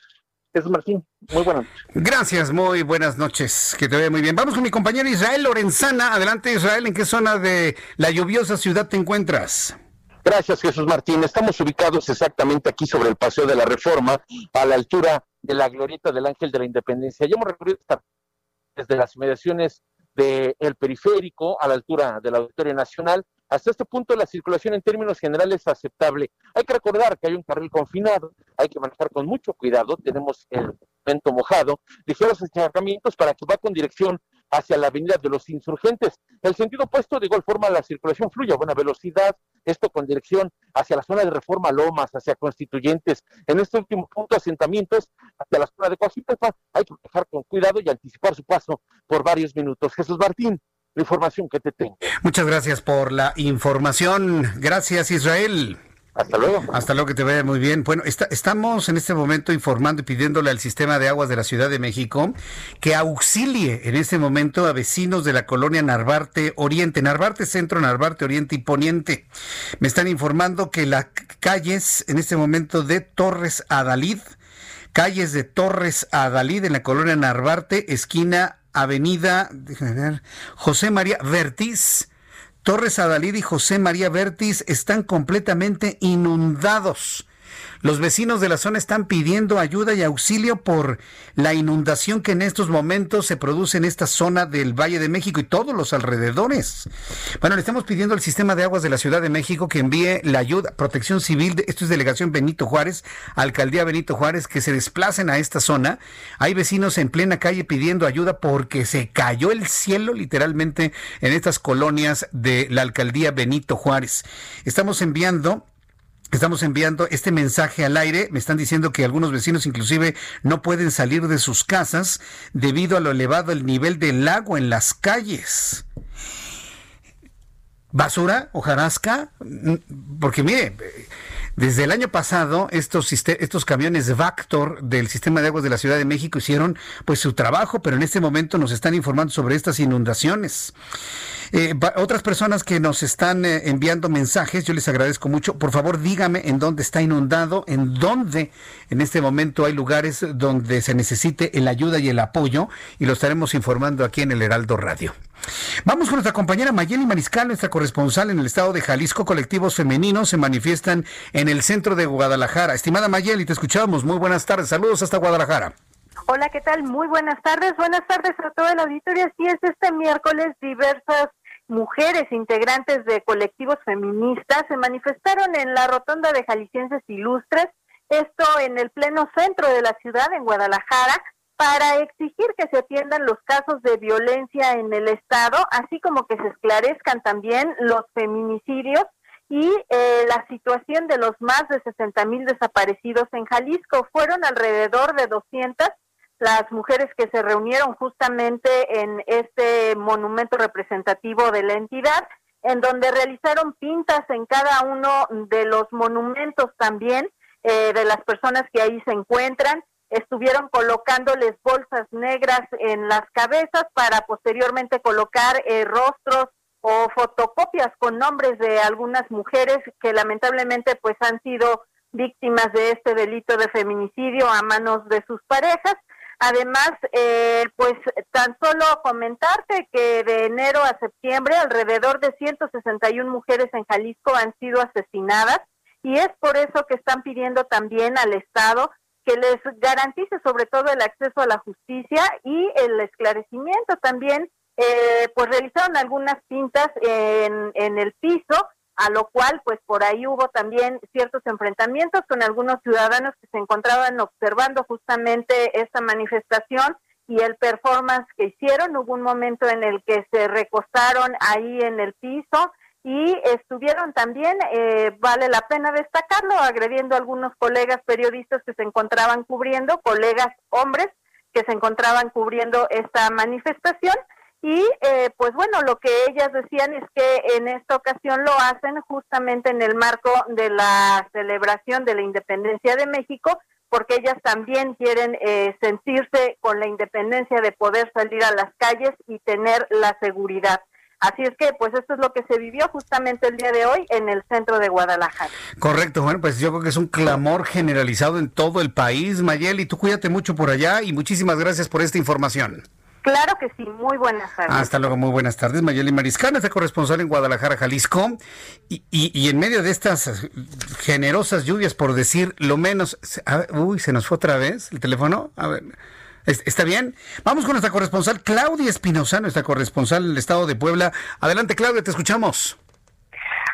Jesús Martín, muy buenas noches. Gracias, muy buenas noches. Que te vaya muy bien. Vamos con mi compañero Israel Lorenzana. Adelante, Israel. ¿En qué zona de la lluviosa ciudad te encuentras? Gracias, Jesús Martín. Estamos ubicados exactamente aquí sobre el Paseo de la Reforma, a la altura de la glorieta del Ángel de la Independencia. Ya hemos recorrido desde las inmediaciones del periférico a la altura de la Auditoria Nacional hasta este punto la circulación en términos generales es aceptable. Hay que recordar que hay un carril confinado, hay que manejar con mucho cuidado, tenemos el vento mojado, ligeros encharcamientos para que va con dirección hacia la avenida de los insurgentes. El sentido opuesto, de igual forma, la circulación fluye a buena velocidad, esto con dirección hacia la zona de Reforma Lomas, hacia Constituyentes. En este último punto, asentamientos hacia la zona de Coajipepa, hay que manejar con cuidado y anticipar su paso por varios minutos. Jesús Martín, la información que te tengo. Muchas gracias por la información. Gracias, Israel. Hasta luego. Hasta luego, que te vaya muy bien. Bueno, estamos en este momento informando y pidiéndole al sistema de aguas de la Ciudad de México que auxilie en este momento a vecinos de la colonia Narvarte Oriente, Narvarte Centro, Narvarte Oriente y Poniente. Me están informando que las calles en este momento de Torres Adalid, calles de Torres Adalid en la colonia Narvarte, esquina Avenida, José María Vertiz, Torres Adalid y José María Vertiz están completamente inundados. Los vecinos de la zona están pidiendo ayuda y auxilio por la inundación que en estos momentos se produce en esta zona del Valle de México y todos los alrededores. Bueno, le estamos pidiendo al sistema de aguas de la Ciudad de México que envíe la ayuda, protección civil, esto es delegación Benito Juárez, alcaldía Benito Juárez, que se desplacen a esta zona. Hay vecinos en plena calle pidiendo ayuda porque se cayó el cielo literalmente en estas colonias de la alcaldía Benito Juárez. Estamos enviando Estamos enviando este mensaje al aire. Me están diciendo que algunos vecinos inclusive no pueden salir de sus casas debido a lo elevado del nivel del agua en las calles. ¿Basura? ¿Hojarasca? Porque mire, Desde el año pasado, estos, estos camiones Vactor del sistema de aguas de la Ciudad de México hicieron pues su trabajo, pero en este momento nos están informando sobre estas inundaciones. Eh, otras personas que nos están eh, enviando mensajes, yo les agradezco mucho. Por favor, dígame en dónde está inundado, en dónde en este momento hay lugares donde se necesite el ayuda y el apoyo, y lo estaremos informando aquí en el Heraldo Radio. Vamos con nuestra compañera Mayeli Mariscal, nuestra corresponsal en el estado de Jalisco. Colectivos femeninos se manifiestan en el centro de Guadalajara. Estimada Mayeli, te escuchamos. Muy buenas tardes. Saludos hasta Guadalajara. Hola, ¿qué tal? Muy buenas tardes. Buenas tardes a toda la auditoría. Sí, es este miércoles diversas mujeres integrantes de colectivos feministas se manifestaron en la rotonda de Jaliscienses Ilustres, esto en el pleno centro de la ciudad, en Guadalajara, para exigir que se atiendan los casos de violencia en el Estado, así como que se esclarezcan también los feminicidios y eh, la situación de los más de 60 mil desaparecidos en Jalisco. Fueron alrededor de 200 las mujeres que se reunieron justamente en este monumento representativo de la entidad, en donde realizaron pintas en cada uno de los monumentos también eh, de las personas que ahí se encuentran. Estuvieron colocándoles bolsas negras en las cabezas para posteriormente colocar eh, rostros o fotocopias con nombres de algunas mujeres que lamentablemente pues han sido víctimas de este delito de feminicidio a manos de sus parejas. Además, eh, pues tan solo comentarte que de enero a septiembre alrededor de 161 mujeres en Jalisco han sido asesinadas y es por eso que están pidiendo también al Estado que les garantice sobre todo el acceso a la justicia y el esclarecimiento también, eh, pues realizaron algunas pintas en, en el piso a lo cual pues por ahí hubo también ciertos enfrentamientos con algunos ciudadanos que se encontraban observando justamente esta manifestación y el performance que hicieron. Hubo un momento en el que se recostaron ahí en el piso y estuvieron también, eh, vale la pena destacarlo, agrediendo a algunos colegas periodistas que se encontraban cubriendo, colegas hombres que se encontraban cubriendo esta manifestación y eh, pues bueno, lo que ellas decían es que en esta ocasión lo hacen justamente en el marco de la celebración de la independencia de México, porque ellas también quieren eh, sentirse con la independencia de poder salir a las calles y tener la seguridad. Así es que, pues esto es lo que se vivió justamente el día de hoy en el centro de Guadalajara. Correcto, bueno, pues yo creo que es un clamor generalizado en todo el país. Mayeli, tú cuídate mucho por allá y muchísimas gracias por esta información. Claro que sí, muy buenas tardes. Hasta luego, muy buenas tardes. Mayeli Mariscana, es corresponsal en Guadalajara, Jalisco. Y, y, en medio de estas generosas lluvias, por decir lo menos. uy, se nos fue otra vez el teléfono. A ver. ¿Está bien? Vamos con nuestra corresponsal Claudia Espinosa, nuestra corresponsal en el estado de Puebla. Adelante, Claudia, te escuchamos.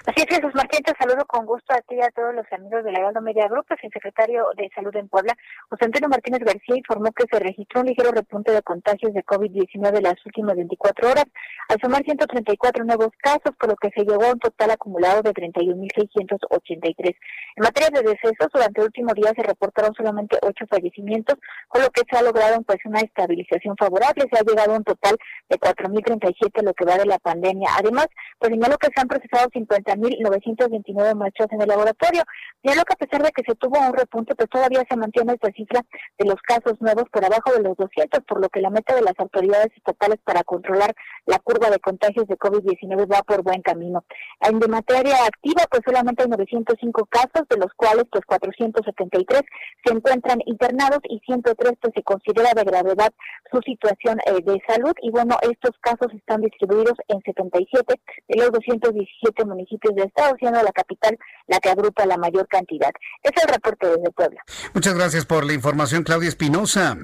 Así es, Jesús Martín, te saludo con gusto a ti y a todos los amigos de la Heraldo Media Group. Pues el secretario de Salud en Puebla, José Antonio Martínez García, informó que se registró un ligero repunte de contagios de COVID-19 en las últimas 24 horas, al sumar 134 nuevos casos, por lo que se llegó a un total acumulado de 31.683. En materia de decesos, durante el último día se reportaron solamente 8 fallecimientos, con lo que se ha logrado pues una estabilización favorable. Se ha llegado a un total de 4.037, lo que va de la pandemia. Además, pues señaló que se han procesado 50 1.929 muestras en el laboratorio. Lo que a pesar de que se tuvo un repunte, pues todavía se mantiene esta cifra de los casos nuevos por abajo de los 200, por lo que la meta de las autoridades estatales para controlar la curva de contagios de COVID-19 va por buen camino. En de materia activa, pues solamente hay 905 casos, de los cuales pues 473 se encuentran internados y 103 pues se considera de gravedad su situación eh, de salud y bueno, estos casos están distribuidos en 77 de los 217 municipios de Estado, siendo la capital la que agrupa la mayor cantidad. Es el reporte desde Puebla. Muchas gracias por la información, Claudia Espinosa.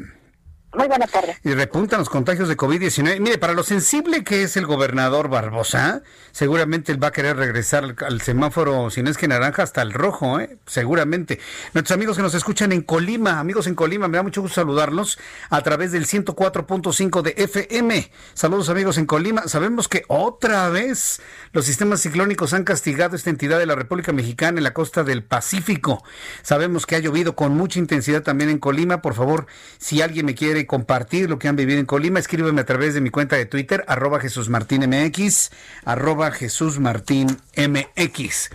Muy buenas tardes. Y repuntan los contagios de COVID-19. Mire, para lo sensible que es el gobernador Barbosa, seguramente él va a querer regresar al, semáforo, si no es que naranja, hasta el rojo, ¿eh? seguramente. Nuestros amigos que nos escuchan en Colima, amigos en Colima, me da mucho gusto saludarlos a través del 104.5 de FM. Saludos amigos en Colima. Sabemos que otra vez los sistemas ciclónicos han castigado esta entidad de la República Mexicana en la costa del Pacífico. Sabemos que ha llovido con mucha intensidad también en Colima. Por favor, si alguien me quiere compartir lo que han vivido en Colima, escríbeme a través de mi cuenta de Twitter, arroba Jesús Martín MX, arroba Jesús Martín MX.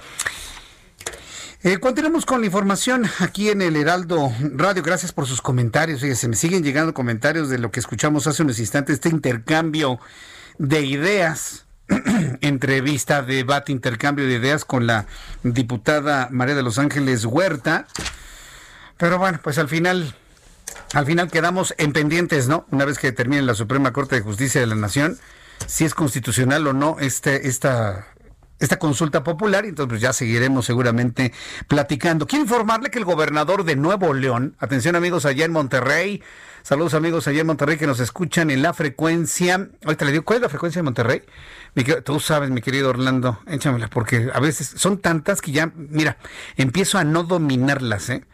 Eh, continuamos con la información aquí en el Heraldo Radio. Gracias por sus comentarios. Fíjense, me siguen llegando comentarios de lo que escuchamos hace unos instantes, este intercambio de ideas. entrevista, debate, intercambio de ideas con la diputada María de los Ángeles Huerta. Pero bueno, pues al final, al final quedamos en pendientes, ¿no? Una vez que termine la Suprema Corte de Justicia de la Nación, si es constitucional o no este, esta esta consulta popular entonces pues, ya seguiremos seguramente platicando. Quiero informarle que el gobernador de Nuevo León, atención amigos allá en Monterrey, saludos amigos allá en Monterrey que nos escuchan en la frecuencia, ahorita le digo, ¿cuál es la frecuencia de Monterrey? tú sabes, mi querido Orlando, échamela, porque a veces son tantas que ya, mira, empiezo a no dominarlas, ¿eh?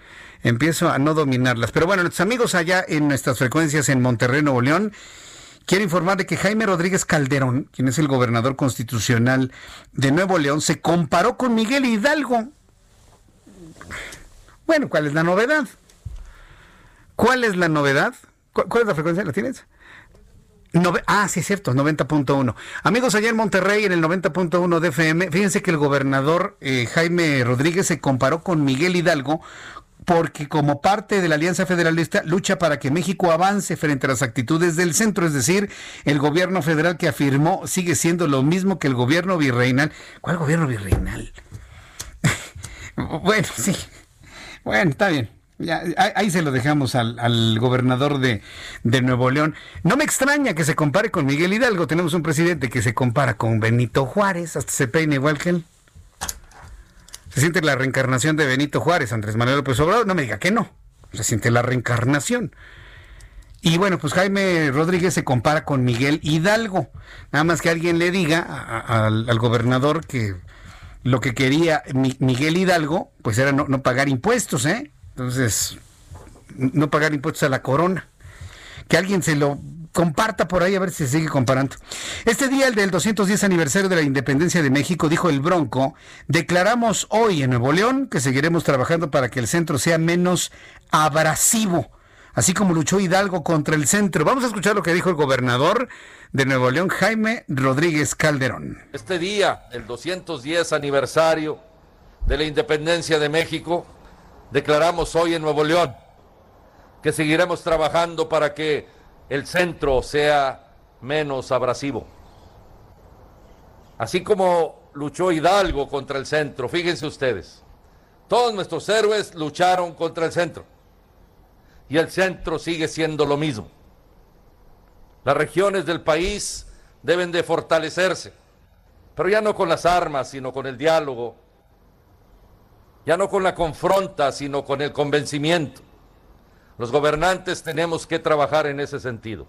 Empiezo a no dominarlas. Pero bueno, nuestros amigos allá en nuestras frecuencias en Monterrey, Nuevo León, Quiero informar de que Jaime Rodríguez Calderón, quien es el gobernador constitucional de Nuevo León, se comparó con Miguel Hidalgo. Bueno, ¿cuál es la novedad? ¿Cuál es la novedad? ¿Cuál, es la frecuencia? ¿La tienes? ah, sí, es cierto, 90.1. Amigos, allá en Monterrey, en el 90.1 de FM, fíjense que el gobernador eh, Jaime Rodríguez se comparó con Miguel Hidalgo porque como parte de la Alianza Federalista lucha para que México avance frente a las actitudes del centro, es decir, el gobierno federal que afirmó sigue siendo lo mismo que el gobierno virreinal. ¿Cuál gobierno virreinal? bueno, sí. Bueno, está bien. ahí se lo dejamos al, gobernador de, de, Nuevo León. No me extraña que se compare con Miguel Hidalgo. Tenemos un presidente que se compara con Benito Juárez, hasta se peina igual que él se siente la reencarnación de Benito Juárez, Andrés Manuel López Obrador, no me diga que no, se siente la reencarnación. Y bueno, pues Jaime Rodríguez se compara con Miguel Hidalgo. Nada más que alguien le diga al, gobernador que lo que quería Miguel Hidalgo, pues era no, no pagar impuestos, ¿eh? Entonces, no pagar impuestos a la corona. Que alguien se lo comparta por ahí a ver si se sigue comparando. Este día, el del 210 aniversario de la independencia de México, dijo el Bronco, declaramos hoy en Nuevo León que seguiremos trabajando para que el centro sea menos abrasivo, así como luchó Hidalgo contra el centro. Vamos a escuchar lo que dijo el gobernador de Nuevo León, Jaime Rodríguez Calderón. Este día, el 210 aniversario de la independencia de México, declaramos hoy en Nuevo León que seguiremos trabajando para que el centro sea menos abrasivo. Así como luchó Hidalgo contra el centro, fíjense ustedes, todos nuestros héroes lucharon contra el centro y el centro sigue siendo lo mismo. Las regiones del país deben de fortalecerse, pero ya no con las armas, sino con el diálogo, ya no con la confronta, sino con el convencimiento. Los gobernantes tenemos que trabajar en ese sentido.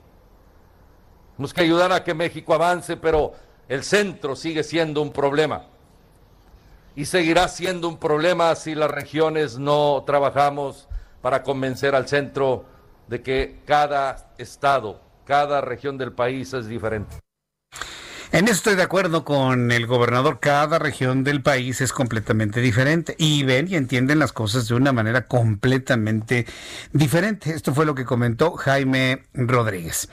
Tenemos que ayudar a que México avance, pero el centro sigue siendo un problema. Y seguirá siendo un problema si las regiones no trabajamos para convencer al centro de que cada estado, cada región del país es diferente. En eso estoy de acuerdo con el gobernador. Cada región del país es completamente diferente y ven y entienden las cosas de una manera completamente diferente. Esto fue lo que comentó Jaime Rodríguez.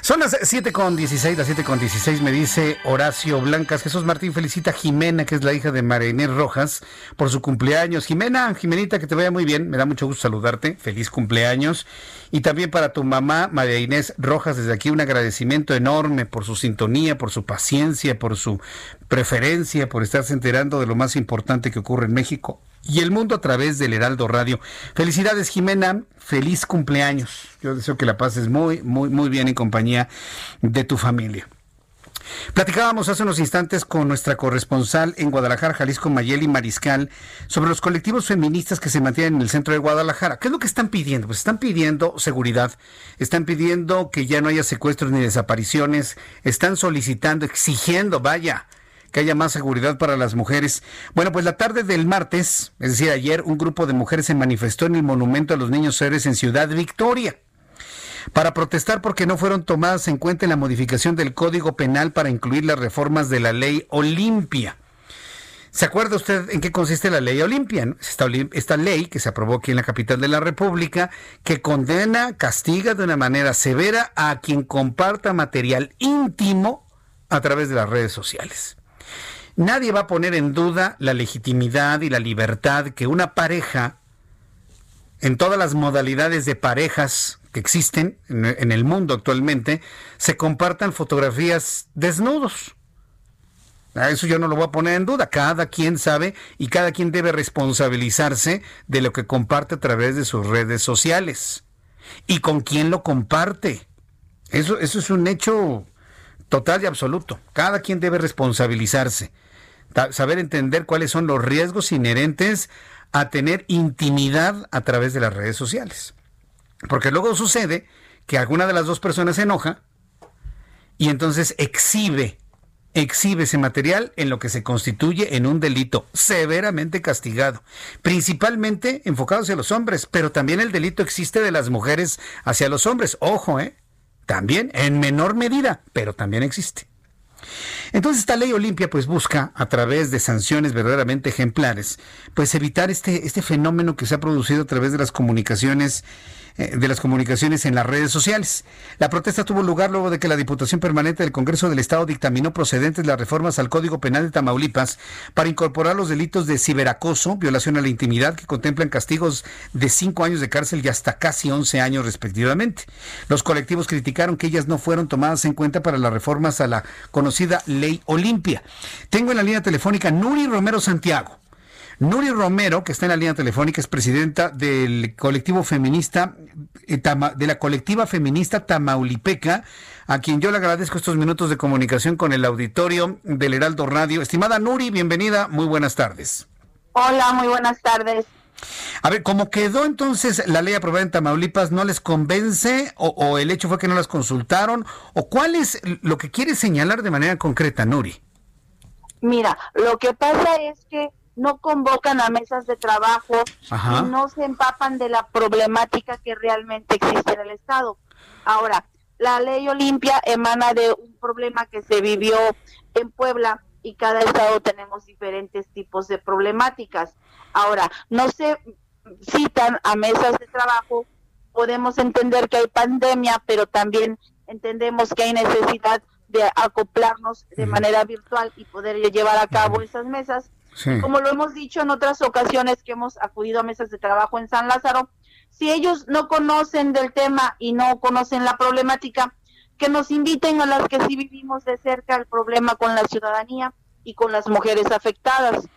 Son las 7.16, las 7.16 me dice Horacio Blancas. Jesús Martín felicita a Jimena, que es la hija de María Inés Rojas, por su cumpleaños. Jimena, Jimenita, que te vaya muy bien. Me da mucho gusto saludarte. Feliz cumpleaños. Y también para tu mamá, María Inés Rojas, desde aquí un agradecimiento enorme por su sintonía, por su paciencia, por su preferencia, por estarse enterando de lo más importante que ocurre en México y el mundo a través del Heraldo Radio. Felicidades, Jimena. Feliz cumpleaños. Yo deseo que la pases muy, muy, muy bien en compañía de tu familia. Platicábamos hace unos instantes con nuestra corresponsal en Guadalajara, Jalisco, Mayeli Mariscal, sobre los colectivos feministas que se mantienen en el centro de Guadalajara. ¿Qué es lo que están pidiendo? Pues están pidiendo seguridad, están pidiendo que ya no haya secuestros ni desapariciones, están solicitando, exigiendo, vaya, que haya más seguridad para las mujeres. Bueno, pues la tarde del martes, es decir, ayer, un grupo de mujeres se manifestó en el Monumento a los Niños Héroes en Ciudad Victoria para protestar porque no fueron tomadas en cuenta en la modificación del Código Penal para incluir las reformas de la ley Olimpia. ¿Se acuerda usted en qué consiste la ley Olimpia? Esta, esta, ley que se aprobó aquí en la capital de la República, que condena, castiga de una manera severa a quien comparta material íntimo a través de las redes sociales. Nadie va a poner en duda la legitimidad y la libertad que una pareja, en todas las modalidades de parejas existen en, el mundo actualmente, se compartan fotografías desnudos. Eso yo no lo voy a poner en duda. Cada quien sabe y cada quien debe responsabilizarse de lo que comparte a través de sus redes sociales. Y con quién lo comparte. Eso, eso es un hecho total y absoluto. Cada quien debe responsabilizarse. Saber entender cuáles son los riesgos inherentes a tener intimidad a través de las redes sociales. Porque luego sucede que alguna de las dos personas se enoja y entonces exhibe exhibe ese material en lo que se constituye en un delito severamente castigado, principalmente enfocado hacia los hombres, pero también el delito existe de las mujeres hacia los hombres. Ojo, ¿eh? También en menor medida, pero también existe. Entonces esta ley Olimpia pues busca a través de sanciones verdaderamente ejemplares pues evitar este, este fenómeno que se ha producido a través de las comunicaciones de las comunicaciones en las redes sociales. La protesta tuvo lugar luego de que la Diputación Permanente del Congreso del Estado dictaminó procedentes las reformas al Código Penal de Tamaulipas para incorporar los delitos de ciberacoso, violación a la intimidad, que contemplan castigos de cinco años de cárcel y hasta casi 11 años respectivamente. Los colectivos criticaron que ellas no fueron tomadas en cuenta para las reformas a la conocida Ley Olimpia. Tengo en la línea telefónica Nuri Romero Santiago. Nuri Romero, que está en la línea telefónica, es presidenta del colectivo feminista, eh, de la colectiva feminista Tamaulipeca, a quien yo le agradezco estos minutos de comunicación con el auditorio del Heraldo Radio. Estimada Nuri, bienvenida, muy buenas tardes. Hola, muy buenas tardes. A ver, ¿cómo quedó entonces la ley aprobada en Tamaulipas? ¿No les convence o, o, el hecho fue que no las consultaron? ¿O cuál es lo que quiere señalar de manera concreta, Nuri? Mira, lo que pasa es que no convocan a mesas de trabajo y no se empapan de la problemática que realmente existe en el Estado. Ahora, la ley Olimpia emana de un problema que se vivió en Puebla y cada estado tenemos diferentes tipos de problemáticas. Ahora, no se citan a mesas de trabajo, podemos entender que hay pandemia, pero también entendemos que hay necesidad de acoplarnos de manera virtual y poder llevar a cabo esas mesas como lo hemos dicho en otras ocasiones que hemos acudido a mesas de trabajo en San Lázaro, si ellos no conocen del tema y no conocen la problemática, que nos inviten a las que sí vivimos de cerca el problema con la ciudadanía y con las mujeres afectadas.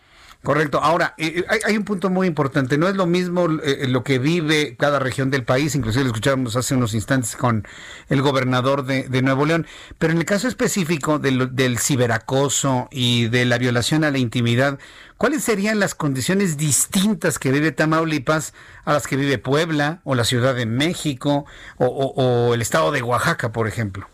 Correcto. Ahora, eh, eh, hay, un punto muy importante. No es lo mismo eh, lo que vive cada región del país, inclusive lo escuchábamos hace unos instantes con el gobernador de, Nuevo León, pero en el caso específico del, del, ciberacoso y de la violación a la intimidad, ¿cuáles serían las condiciones distintas que vive Tamaulipas a las que vive Puebla o la Ciudad de México o el estado de Oaxaca, por ejemplo?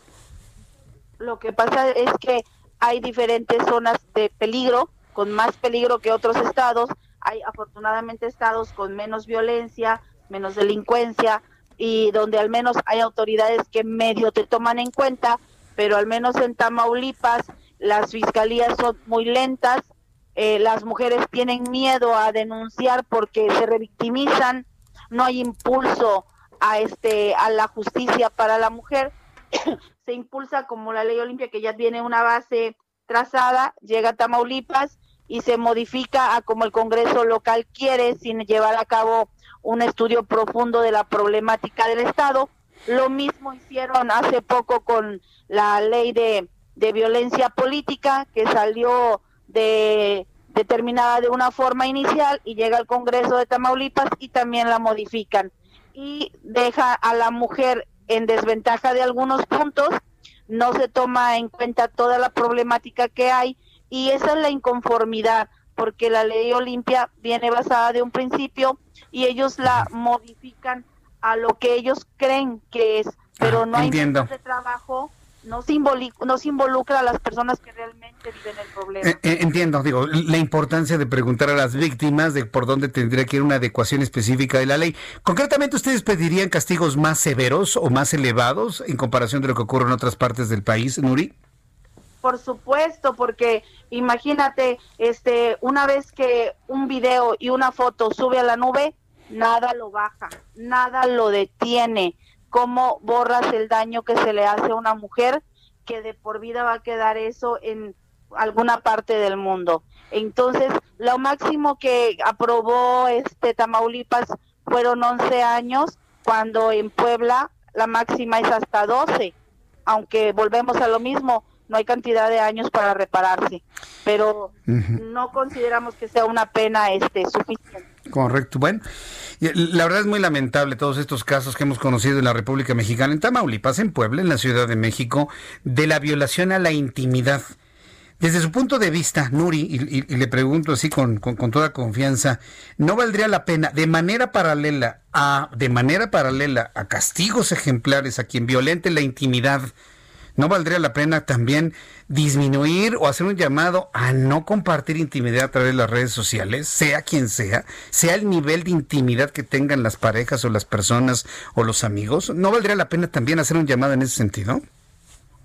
Lo que pasa es que hay diferentes zonas de peligro con más peligro que otros estados. Hay afortunadamente estados con menos violencia, menos delincuencia y donde al menos hay autoridades que medio te toman en cuenta, pero al menos en Tamaulipas las fiscalías son muy lentas, eh, las mujeres tienen miedo a denunciar porque se revictimizan, no hay impulso a este a la justicia para la mujer, se impulsa como la ley Olimpia que ya tiene una base trazada, llega a Tamaulipas y se modifica a como el Congreso local quiere sin llevar a cabo un estudio profundo de la problemática del Estado. Lo mismo hicieron hace poco con la ley de, de violencia política que salió de determinada de una forma inicial y llega al Congreso de Tamaulipas y también la modifican y deja a la mujer en desventaja de algunos puntos, no se toma en cuenta toda la problemática que hay y esa es la inconformidad, porque la ley Olimpia viene basada de un principio y ellos la modifican a lo que ellos creen que es, pero ah, no hay de trabajo no se, no se involucra a las personas que realmente viven el problema. Eh, eh, entiendo, digo, la importancia de preguntar a las víctimas de por dónde tendría que ir una adecuación específica de la ley. Concretamente, ¿ustedes pedirían castigos más severos o más elevados en comparación de lo que ocurre en otras partes del país, Nuri? Por supuesto, porque imagínate, este, una vez que un video y una foto sube a la nube, nada lo baja, nada lo detiene. ¿Cómo borras el daño que se le hace a una mujer que de por vida va a quedar eso en alguna parte del mundo. Entonces, lo máximo que aprobó este Tamaulipas fueron 11 años, cuando en Puebla la máxima es hasta 12, aunque volvemos a lo mismo, no hay cantidad de años para repararse, pero no consideramos que sea una pena este suficiente. Correcto. Bueno, la verdad es muy lamentable todos estos casos que hemos conocido en la República Mexicana, en Tamaulipas, en Puebla, en la Ciudad de México, de la violación a la intimidad. Desde su punto de vista, Nuri, y, le pregunto así con, con, toda confianza, ¿no valdría la pena de manera paralela a, de manera paralela a castigos ejemplares a quien violente la intimidad ¿No valdría la pena también disminuir o hacer un llamado a no compartir intimidad a través de las redes sociales, sea quien sea, sea el nivel de intimidad que tengan las parejas o las personas o los amigos? ¿No valdría la pena también hacer un llamado en ese sentido?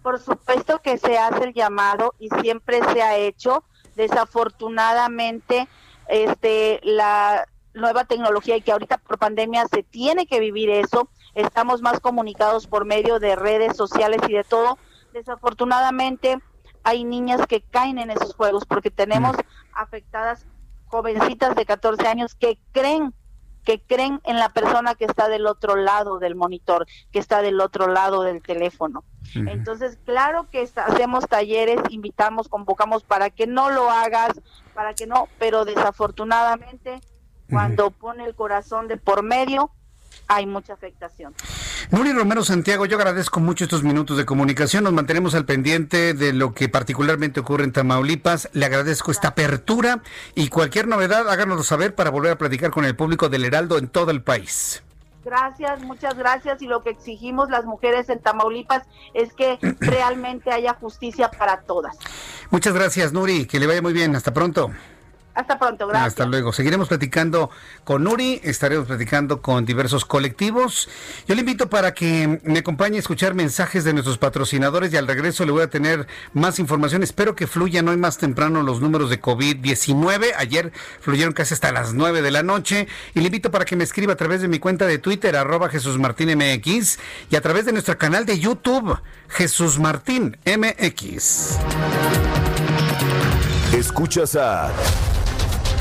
Por supuesto que se hace el llamado y siempre se ha hecho. Desafortunadamente, este, la nueva tecnología y que ahorita por pandemia se tiene que vivir eso, estamos más comunicados por medio de redes sociales y de todo. Desafortunadamente hay niñas que caen en esos juegos porque tenemos afectadas jovencitas de 14 años que creen que creen en la persona que está del otro lado del monitor, que está del otro lado del teléfono. Entonces, claro que hacemos talleres, invitamos, convocamos para que no lo hagas, para que no, pero desafortunadamente cuando pone el corazón de por medio, hay mucha afectación. Nuri Romero Santiago, yo agradezco mucho estos minutos de comunicación. Nos mantenemos al pendiente de lo que particularmente ocurre en Tamaulipas. Le agradezco esta apertura y cualquier novedad háganoslo saber para volver a platicar con el público del Heraldo en todo el país. Gracias, muchas gracias. Y lo que exigimos las mujeres en Tamaulipas es que realmente haya justicia para todas. Muchas gracias, Nuri. Que le vaya muy bien. Hasta pronto. Hasta pronto, gracias. Hasta luego. Seguiremos platicando con Nuri, estaremos platicando con diversos colectivos. Yo le invito para que me acompañe a escuchar mensajes de nuestros patrocinadores y al regreso le voy a tener más información. Espero que fluyan hoy más temprano los números de COVID-19. Ayer fluyeron casi hasta las 9 de la noche. Y le invito para que me escriba a través de mi cuenta de Twitter, arroba Jesús Martín MX, y a través de nuestro canal de YouTube, Jesús Martín MX. Escuchas a...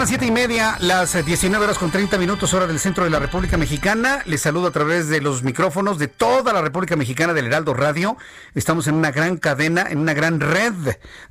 Las siete y media, las 19 horas con 30 minutos, hora del centro de la República Mexicana. Les saludo a través de los micrófonos de toda la República Mexicana del Heraldo Radio. Estamos en una gran cadena, en una gran red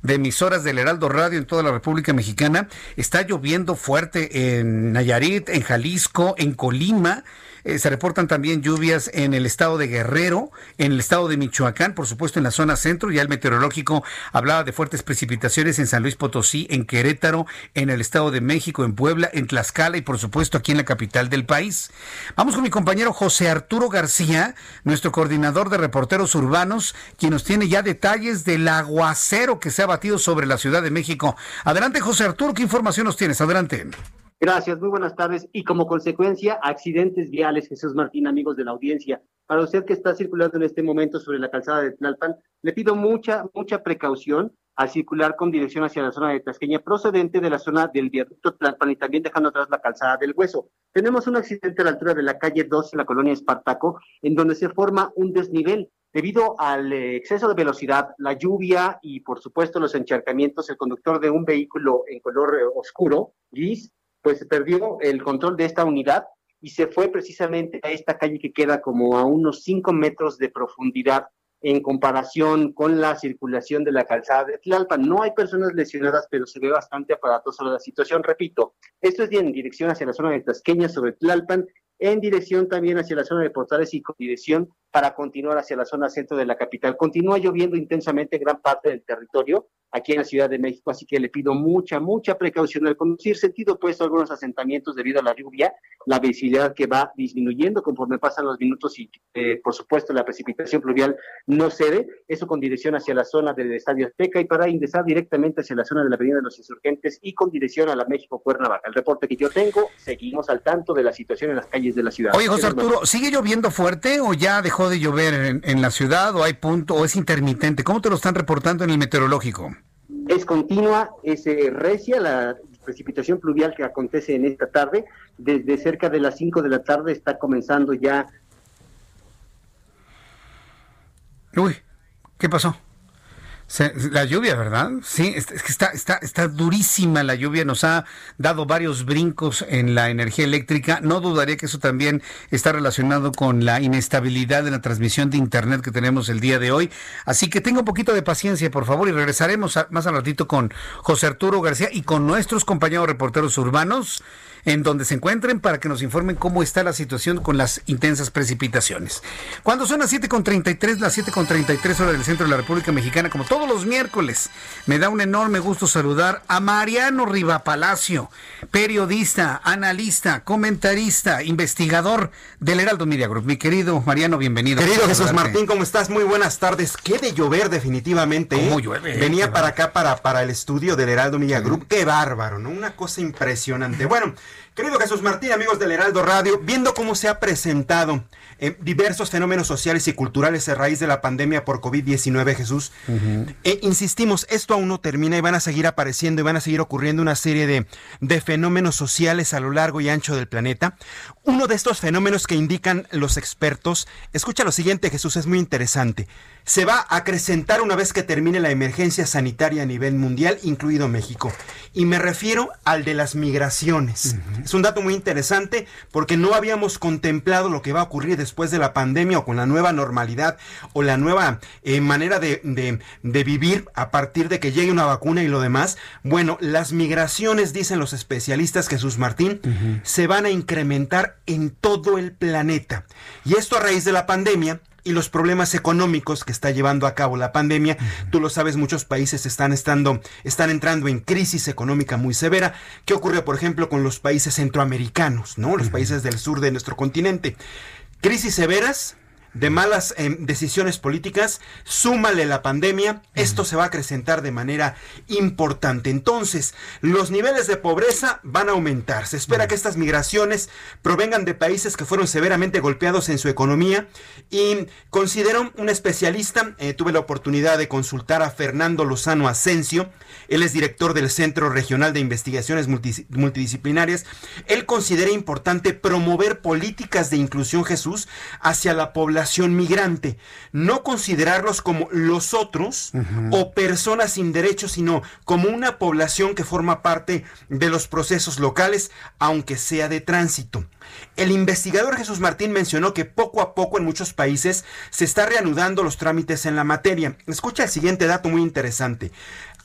de emisoras del Heraldo Radio en toda la República Mexicana. Está lloviendo fuerte en Nayarit, en Jalisco, en Colima. Eh, se reportan también lluvias en el estado de Guerrero, en el estado de Michoacán, por supuesto en la zona centro. Ya el meteorológico hablaba de fuertes precipitaciones en San Luis Potosí, en Querétaro, en el estado de México, en Puebla, en Tlaxcala y por supuesto aquí en la capital del país. Vamos con mi compañero José Arturo García, nuestro coordinador de reporteros urbanos, quien nos tiene ya detalles del aguacero que se ha batido sobre la Ciudad de México. Adelante José Arturo, ¿qué información nos tienes? Adelante. Gracias, muy buenas tardes. Y como consecuencia, accidentes viales, Jesús Martín, amigos de la audiencia. Para usted que está circulando en este momento sobre la calzada de Tlalpan, le pido mucha, mucha precaución al circular con dirección hacia la zona de Tasqueña, procedente de la zona del viaducto Tlalpan y también dejando atrás la calzada del Hueso. Tenemos un accidente a la altura de la calle 2 en la colonia Espartaco, en donde se forma un desnivel. Debido al eh, exceso de velocidad, la lluvia y, por supuesto, los encharcamientos, el conductor de un vehículo en color eh, oscuro, gris, pues perdió el control de esta unidad y se fue precisamente a esta calle que queda como a unos 5 metros de profundidad en comparación con la circulación de la calzada de Tlalpan. No hay personas lesionadas, pero se ve bastante aparatosa la situación. Repito, esto es en dirección hacia la zona de Tasqueña sobre Tlalpan, en dirección también hacia la zona de Portales y con dirección para continuar hacia la zona centro de la capital. Continúa lloviendo intensamente en gran parte del territorio aquí en la Ciudad de México, así que le pido mucha, mucha precaución al conducir sentido opuesto a algunos asentamientos debido a la lluvia, la visibilidad que va disminuyendo conforme pasan los minutos y, eh, por supuesto, la precipitación pluvial no cede, eso con dirección hacia la zona del Estadio Azteca y para ingresar directamente hacia la zona de la Avenida de los Insurgentes y con dirección a la México Cuernavaca. El reporte que yo tengo, seguimos al tanto de la situación en las calles de la ciudad. Oye, José Arturo, ¿sigue lloviendo fuerte o ya dejó de llover en, en la ciudad o hay punto o es intermitente? ¿Cómo te lo están reportando en el meteorológico? es continua, es eh, recia la precipitación pluvial que acontece en esta tarde. Desde cerca de las 5 de la tarde está comenzando ya. Uy, ¿qué pasó? La lluvia, ¿verdad? Sí, es, que está, está, está durísima la lluvia, nos ha dado varios brincos en la energía eléctrica. No dudaría que eso también está relacionado con la inestabilidad de la transmisión de Internet que tenemos el día de hoy. Así que tenga un poquito de paciencia, por favor, y regresaremos más al ratito con José Arturo García y con nuestros compañeros reporteros urbanos en donde se encuentren para que nos informen cómo está la situación con las intensas precipitaciones. Cuando son las 7.33, las 7.33 horas del centro de la República Mexicana, como todos los miércoles, me da un enorme gusto saludar a Mariano Riva Palacio, periodista, analista, comentarista, investigador del Heraldo Media Group. Mi querido Mariano, bienvenido. Querido Jesús Martín, ¿cómo estás? Muy buenas tardes. Qué de llover definitivamente. ¿Cómo ¿eh? llueve? Venía para acá, para, para el estudio del Heraldo Media Group. Qué bárbaro, ¿no? Una cosa impresionante. Bueno, Querido Jesús Martín, amigos del Heraldo Radio, viendo cómo se ha presentado eh, diversos fenómenos sociales y culturales a raíz de la pandemia por COVID-19, Jesús, eh, insistimos, esto aún no termina y van a seguir apareciendo y van a seguir ocurriendo una serie de, de fenómenos sociales a lo largo y ancho del planeta. Uno de estos fenómenos que indican los expertos, escucha lo siguiente, Jesús, es muy interesante se va a acrecentar una vez que termine la emergencia sanitaria a nivel mundial, incluido México. Y me refiero al de las migraciones. Es un dato muy interesante porque no habíamos contemplado lo que va a ocurrir después de la pandemia o con la nueva normalidad o la nueva eh, manera de, de, vivir a partir de que llegue una vacuna y lo demás. Bueno, las migraciones, dicen los especialistas Jesús Martín, se van a incrementar en todo el planeta. Y esto a raíz de la pandemia y los problemas económicos que está llevando a cabo la pandemia. Tú lo sabes, muchos países están estando, están entrando en crisis económica muy severa. ¿Qué ocurre, por ejemplo, con los países centroamericanos, no? Los países del sur de nuestro continente. Crisis severas, de malas em, decisiones políticas, súmale la pandemia, esto se va a acrecentar de manera importante. Entonces, los niveles de pobreza van a aumentar. Se espera que estas migraciones provengan de países que fueron severamente golpeados en su economía y considero un especialista, eh, tuve la oportunidad de consultar a Fernando Lozano Asensio, él es director del Centro Regional de Investigaciones Multidisciplinarias, él considera importante promover políticas de inclusión Jesús hacia la población migrante, no considerarlos como los otros o personas sin derechos, sino como una población que forma parte de los procesos locales, aunque sea de tránsito. El investigador Jesús Martín mencionó que poco a poco en muchos países se está reanudando los trámites en la materia. Escucha el siguiente dato muy interesante.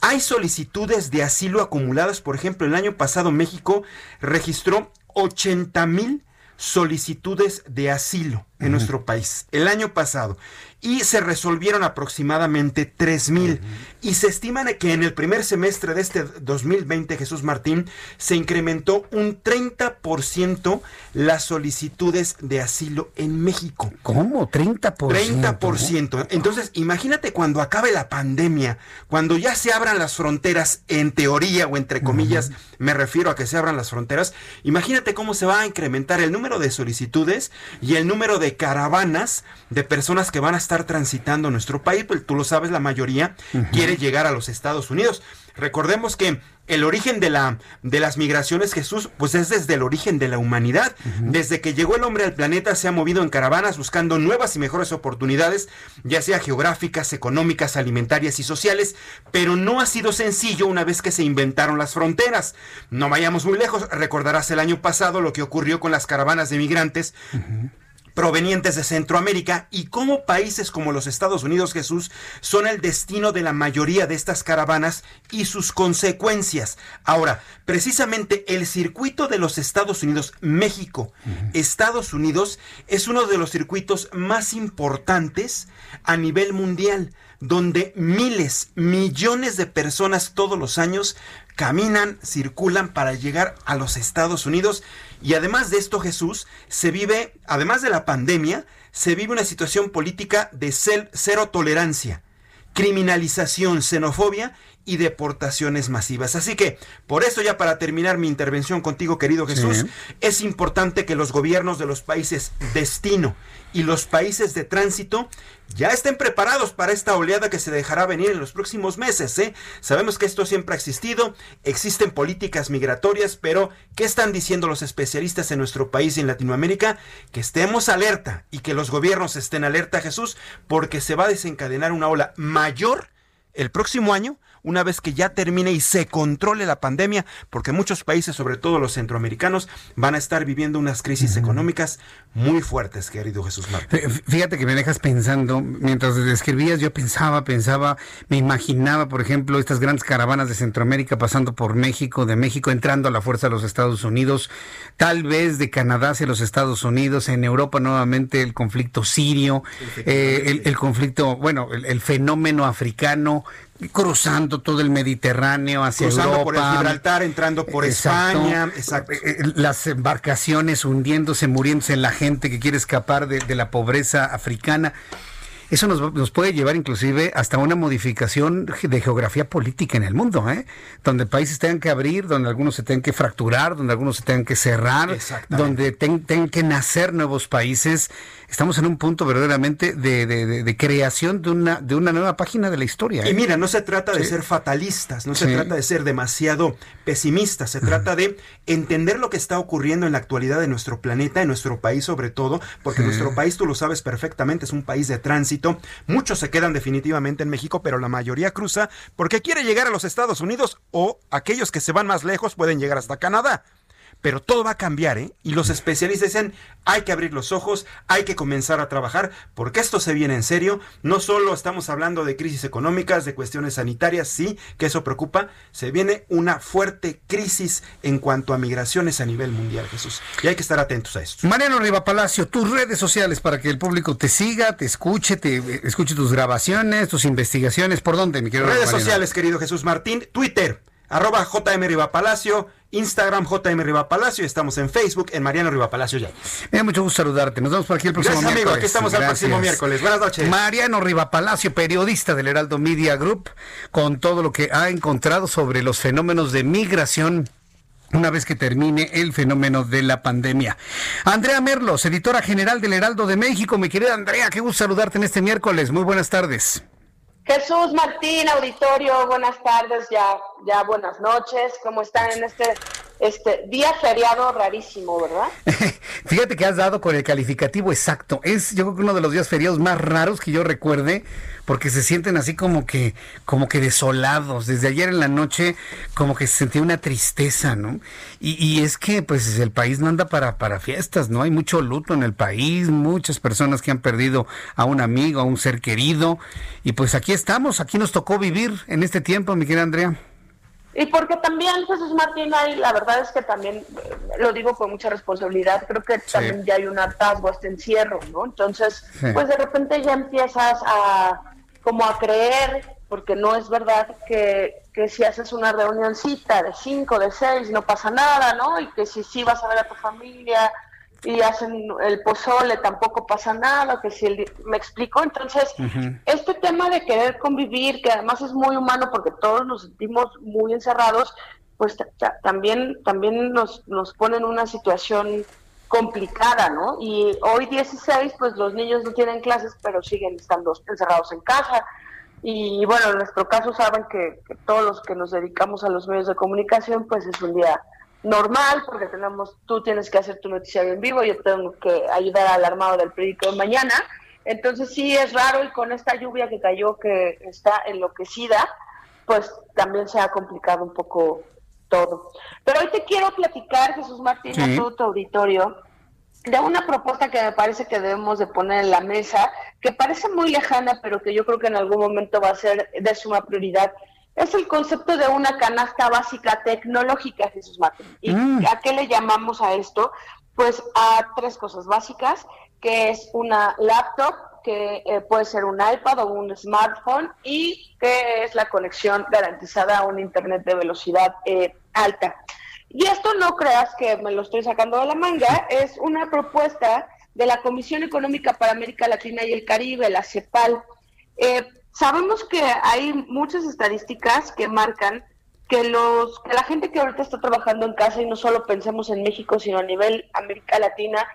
Hay solicitudes de asilo acumuladas, por ejemplo, el año pasado México registró 80 mil solicitudes de asilo en nuestro país el año pasado y se resolvieron aproximadamente 3 mil. Y se estima que en el primer semestre de este 2020, Jesús Martín, se incrementó un 30% las solicitudes de asilo en México. ¿Cómo? 30%. 30%. Entonces, imagínate cuando acabe la pandemia, cuando ya se abran las fronteras, en teoría o entre comillas, me refiero a que se abran las fronteras, imagínate cómo se va a incrementar el número de solicitudes y el número de caravanas de personas que van a estar transitando nuestro país, pues tú lo sabes, la mayoría quiere llegar a los Estados Unidos. Recordemos que el origen de, la, de las migraciones, Jesús, pues es desde el origen de la humanidad. Desde que llegó el hombre al planeta se ha movido en caravanas buscando nuevas y mejores oportunidades, ya sea geográficas, económicas, alimentarias y sociales, pero no ha sido sencillo una vez que se inventaron las fronteras. No vayamos muy lejos, recordarás el año pasado lo que ocurrió con las caravanas de migrantes provenientes de Centroamérica y cómo países como los Estados Unidos, Jesús, son el destino de la mayoría de estas caravanas y sus consecuencias. Ahora, precisamente el circuito de los Estados Unidos, México, Estados Unidos, es uno de los circuitos más importantes a nivel mundial donde miles, millones de personas todos los años caminan, circulan para llegar a los Estados Unidos. Y además de esto, Jesús, se vive, además de la pandemia, se vive una situación política de cero tolerancia, criminalización, xenofobia y deportaciones masivas. Así que, por eso ya para terminar mi intervención contigo, querido Jesús, es importante que los gobiernos de los países destino y los países de tránsito ya estén preparados para esta oleada que se dejará venir en los próximos meses. ¿eh? Sabemos que esto siempre ha existido, existen políticas migratorias, pero ¿qué están diciendo los especialistas en nuestro país y en Latinoamérica? Que estemos alerta y que los gobiernos estén alerta, Jesús, porque se va a desencadenar una ola mayor el próximo año una vez que ya termine y se controle la pandemia, porque muchos países, sobre todo los centroamericanos, van a estar viviendo unas crisis económicas muy fuertes, querido Jesús Martín. Fíjate que me dejas pensando, mientras describías, yo pensaba, pensaba, me imaginaba, por ejemplo, estas grandes caravanas de Centroamérica pasando por México, de México entrando a la fuerza de los Estados Unidos, tal vez de Canadá hacia los Estados Unidos, en Europa nuevamente el conflicto sirio, eh, el, conflicto, bueno, el fenómeno africano cruzando todo el Mediterráneo hacia cruzando por el Gibraltar, entrando por España, exacto. Eh, eh, las embarcaciones hundiéndose, muriéndose la gente que quiere escapar de la pobreza africana. Eso nos, puede llevar inclusive hasta una modificación de geografía política en el mundo, ¿eh? donde países tengan que abrir, donde algunos se tengan que fracturar, donde algunos se tengan que cerrar, donde tengan que nacer nuevos países. Estamos en un punto verdaderamente de, creación de una, de una nueva página de la historia. Y ¿eh? mira, no se trata de ser fatalistas, no se trata de ser demasiado pesimistas, se trata de entender lo que está ocurriendo en la actualidad de nuestro planeta, en nuestro país sobre todo, porque nuestro país, tú lo sabes perfectamente, es un país de tránsito Muchos se quedan definitivamente en México, pero la mayoría cruza porque quiere llegar a los Estados Unidos o aquellos que se van más lejos pueden llegar hasta Canadá. Pero todo va a cambiar, ¿eh? Y los especialistas dicen, hay que abrir los ojos, hay que comenzar a trabajar, porque esto se viene en serio. No solo estamos hablando de crisis económicas, de cuestiones sanitarias, sí, que eso preocupa, se viene una fuerte crisis en cuanto a migraciones a nivel mundial, Jesús. Y hay que estar atentos a esto. Mariano Riva Palacio, tus redes sociales para que el público te siga, te escuche, te eh, escuche tus grabaciones, tus investigaciones. ¿Por dónde, mi querido Redes sociales, querido Jesús Martín, Twitter, arroba JM Riva Palacio, Instagram JM Riva Palacio, estamos en Facebook en Mariano Riva Palacio ya. Me da mucho gusto saludarte. Nos vemos por aquí el próximo Gracias, miércoles. amigo. Aquí estamos el próximo miércoles. Buenas noches. Mariano Riva Palacio, periodista del Heraldo Media Group, con todo lo que ha encontrado sobre los fenómenos de migración una vez que termine el fenómeno de la pandemia. Andrea Merlos, editora general del Heraldo de México. Mi querida Andrea, qué gusto saludarte en este miércoles. Muy buenas tardes. Jesús Martín, auditorio, buenas tardes, ya, ya buenas noches. ¿Cómo están en este, este día feriado rarísimo, verdad? Fíjate que has dado con el calificativo exacto. Es yo creo que uno de los días feriados más raros que yo recuerde porque se sienten así como que, como que desolados. Desde ayer en la noche, como que se sentía una tristeza, ¿no? Y, es que, pues, el país no anda para, para fiestas, ¿no? Hay mucho luto en el país, muchas personas que han perdido a un amigo, a un ser querido. Y pues aquí estamos, aquí nos tocó vivir en este tiempo, mi querida Andrea. Y porque también, Jesús Martín, hay, la verdad es que también, eh, lo digo con mucha responsabilidad, creo que también ya hay un hartazgo, este encierro, ¿no? Entonces, pues de repente ya empiezas a como a creer, porque no es verdad que, que si haces una reunioncita de cinco, de seis, no pasa nada, ¿no? Y que si sí vas a ver a tu familia y hacen el pozole tampoco pasa nada, que si me explico, entonces este tema de querer convivir, que además es muy humano porque todos nos sentimos muy encerrados, pues también también nos nos pone en una situación complicada, ¿no? Y hoy 16, pues los niños no tienen clases, pero siguen estando encerrados en casa. Y bueno, en nuestro caso saben que, todos los que nos dedicamos a los medios de comunicación, pues es un día normal, porque tenemos, tú tienes que hacer tu noticiario en vivo, yo tengo que ayudar al armado del periódico de mañana. Entonces sí es raro y con esta lluvia que cayó que está enloquecida, pues también se ha complicado un poco todo. Pero hoy te quiero platicar, Jesús Martín, a todo tu auditorio, de una propuesta que me parece que debemos de poner en la mesa, que parece muy lejana, pero que yo creo que en algún momento va a ser de suma prioridad. Es el concepto de una canasta básica tecnológica, Jesús Martín. ¿Y mm. a qué le llamamos a esto? Pues a tres cosas básicas, que es una laptop, que eh, puede ser un iPad o un smartphone y que es la conexión garantizada a un Internet de velocidad eh, alta. Y esto no creas que me lo estoy sacando de la manga, es una propuesta de la Comisión Económica para América Latina y el Caribe, la CEPAL. Eh, sabemos que hay muchas estadísticas que marcan que los que la gente que ahorita está trabajando en casa y no solo pensemos en México sino a nivel América Latina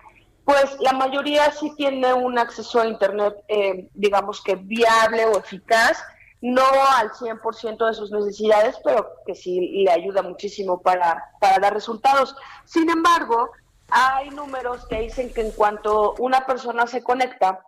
pues la mayoría sí tiene un acceso a internet eh, digamos que viable o eficaz no al 100% de sus necesidades, pero que sí le ayuda muchísimo para, para dar resultados. Sin embargo, hay números que dicen que en cuanto una persona se conecta,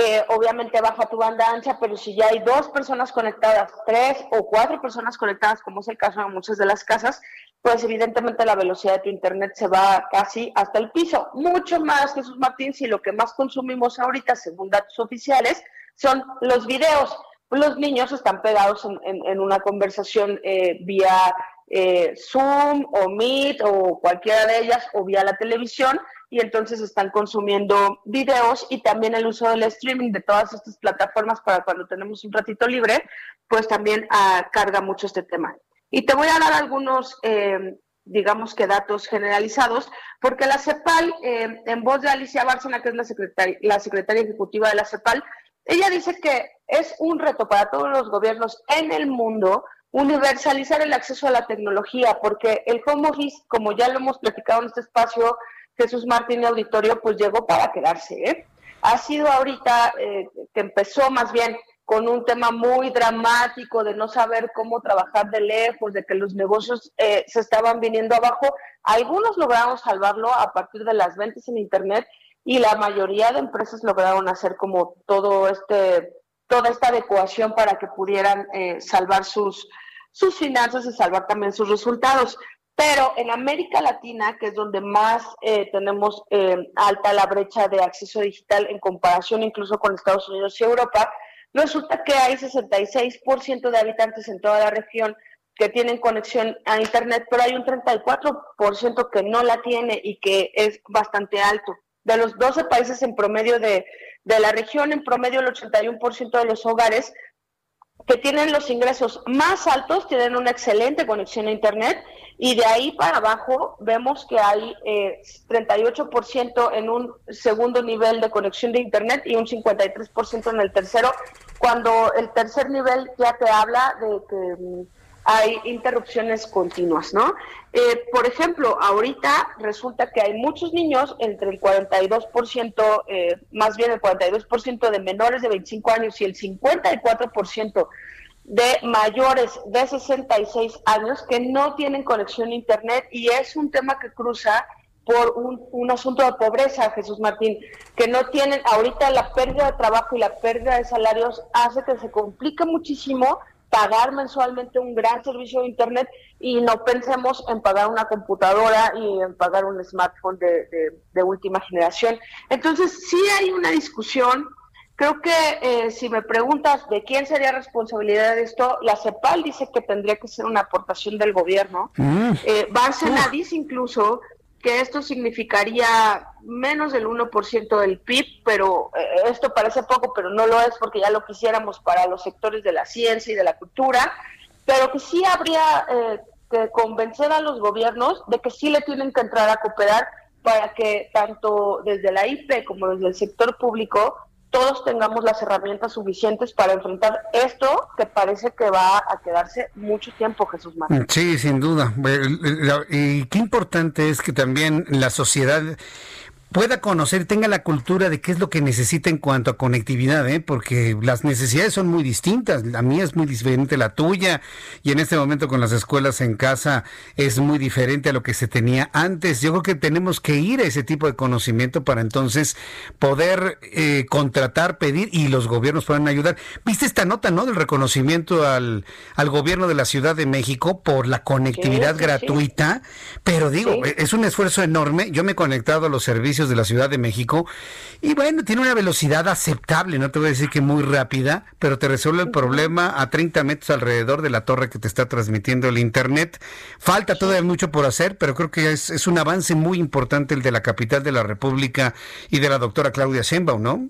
eh, obviamente baja tu banda ancha, pero si ya hay dos personas conectadas, tres o cuatro personas conectadas, como es el caso de muchas de las casas, pues evidentemente la velocidad de tu internet se va casi hasta el piso. Mucho más, Jesús Martín, si lo que más consumimos ahorita, según datos oficiales, son los videos los niños están pegados en, una conversación eh, vía eh, Zoom o Meet o cualquiera de ellas o vía la televisión y entonces están consumiendo videos y también el uso del streaming de todas estas plataformas para cuando tenemos un ratito libre, pues también ah, carga mucho este tema. Y te voy a dar algunos, eh, digamos que datos generalizados, porque la CEPAL, en voz de Alicia Bárcena, que es la secretaria, la secretaria ejecutiva de la CEPAL, ella dice que es un reto para todos los gobiernos en el mundo universalizar el acceso a la tecnología, porque el home office, como ya lo hemos platicado en este espacio, Jesús Martín Auditorio, pues llegó para quedarse. ¿eh? Ha sido ahorita eh, que empezó más bien con un tema muy dramático de no saber cómo trabajar de lejos, de que los negocios eh, se estaban viniendo abajo. Algunos lograron salvarlo a partir de las ventas en Internet y la mayoría de empresas lograron hacer como todo este toda esta adecuación para que pudieran eh, salvar sus, sus finanzas y salvar también sus resultados. Pero en América Latina, que es donde más eh, tenemos eh, alta la brecha de acceso digital en comparación incluso con Estados Unidos y Europa, resulta que hay 66% de habitantes en toda la región que tienen conexión a Internet, pero hay un 34% que no la tiene y que es bastante alto. De los 12 países en promedio de, la región, en promedio el 81% de los hogares que tienen los ingresos más altos tienen una excelente conexión a Internet y de ahí para abajo vemos que hay eh, 38% en un segundo nivel de conexión de Internet y un 53% en el tercero, cuando el tercer nivel ya te habla de que mm, hay interrupciones continuas, ¿no? Eh, por ejemplo, ahorita resulta que hay muchos niños, entre el 42%, eh, más bien el 42% de menores de 25 años y el 54% de mayores de 66 años que no tienen conexión a Internet y es un tema que cruza por un, un, asunto de pobreza, Jesús Martín, que no tienen, ahorita la pérdida de trabajo y la pérdida de salarios hace que se complique muchísimo pagar mensualmente un gran servicio de Internet y no pensemos en pagar una computadora y en pagar un smartphone de, última generación. Entonces, sí hay una discusión. Creo que eh, si me preguntas de quién sería responsabilidad de esto, la CEPAL dice que tendría que ser una aportación del gobierno. Mm. Eh, dice incluso que esto significaría menos del 1% del PIB, pero eh, esto parece poco, pero no lo es porque ya lo quisiéramos para los sectores de la ciencia y de la cultura, pero que sí habría eh, que convencer a los gobiernos de que sí le tienen que entrar a cooperar para que tanto desde la IP como desde el sector público todos tengamos las herramientas suficientes para enfrentar esto que parece que va a quedarse mucho tiempo, Jesús Martín. Sí, sin duda. Y qué importante es que también la sociedad pueda conocer, tenga la cultura de qué es lo que necesita en cuanto a conectividad, ¿eh? porque las necesidades son muy distintas. La mía es muy diferente a la tuya y en este momento con las escuelas en casa es muy diferente a lo que se tenía antes. Yo creo que tenemos que ir a ese tipo de conocimiento para entonces poder eh, contratar, pedir y los gobiernos puedan ayudar. ¿Viste esta nota, no? Del reconocimiento al, al gobierno de la Ciudad de México por la conectividad gratuita. Pero digo, es un esfuerzo enorme. Yo me he conectado a los servicios de la Ciudad de México. Y bueno, tiene una velocidad aceptable, no te voy a decir que muy rápida, pero te resuelve el problema a 30 metros alrededor de la torre que te está transmitiendo el Internet. Falta todavía mucho por hacer, pero creo que es, es un avance muy importante el de la capital de la República y de la doctora Claudia Sheinbaum, ¿no?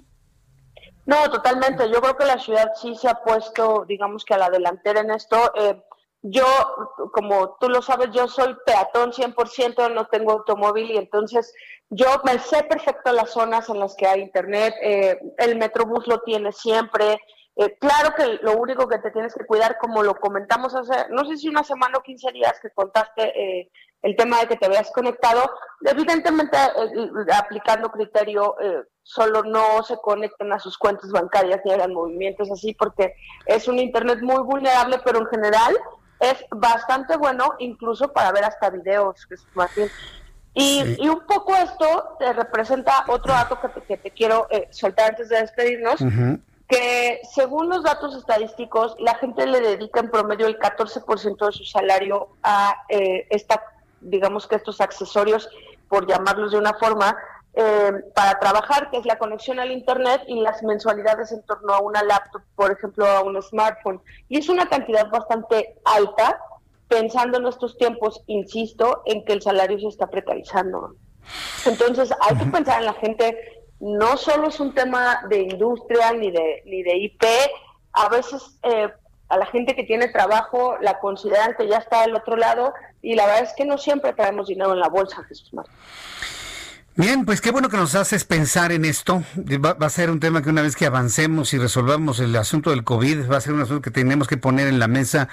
No, totalmente. Yo creo que la ciudad sí se ha puesto, digamos que a la delantera en esto. Eh, yo, como tú lo sabes, yo soy peatón 100%, no tengo automóvil y entonces yo me sé perfecto las zonas en las que hay internet, eh, el Metrobús lo tiene siempre. Eh, claro que lo único que te tienes que cuidar, como lo comentamos hace, no sé si una semana o 15 días que contaste eh, el tema de que te veas conectado, evidentemente aplicando criterio, solo no se conecten a sus cuentas bancarias ni hagan movimientos así, porque es un Internet muy vulnerable, pero en general es bastante bueno incluso para ver hasta videos, que es bien. Y, un poco esto te representa otro dato que te, que te quiero eh, soltar antes de despedirnos, que según los datos estadísticos, la gente le dedica en promedio el 14% de su salario a eh, esta, digamos que estos accesorios, por llamarlos de una forma, eh, para trabajar, que es la conexión al Internet y las mensualidades en torno a una laptop, por ejemplo, a un smartphone. Y es una cantidad bastante alta pensando en estos tiempos, insisto, en que el salario se está precarizando. Entonces, hay que pensar en la gente, no solo es un tema de industria ni de, ni de IP, a veces eh, a la gente que tiene trabajo la consideran que ya está del otro lado y la verdad es que no siempre traemos dinero en la bolsa, Jesús Martín. Bien, pues qué bueno que nos haces pensar en esto. Va, va, a ser un tema que una vez que avancemos y resolvamos el asunto del COVID, va a ser un asunto que tenemos que poner en la mesa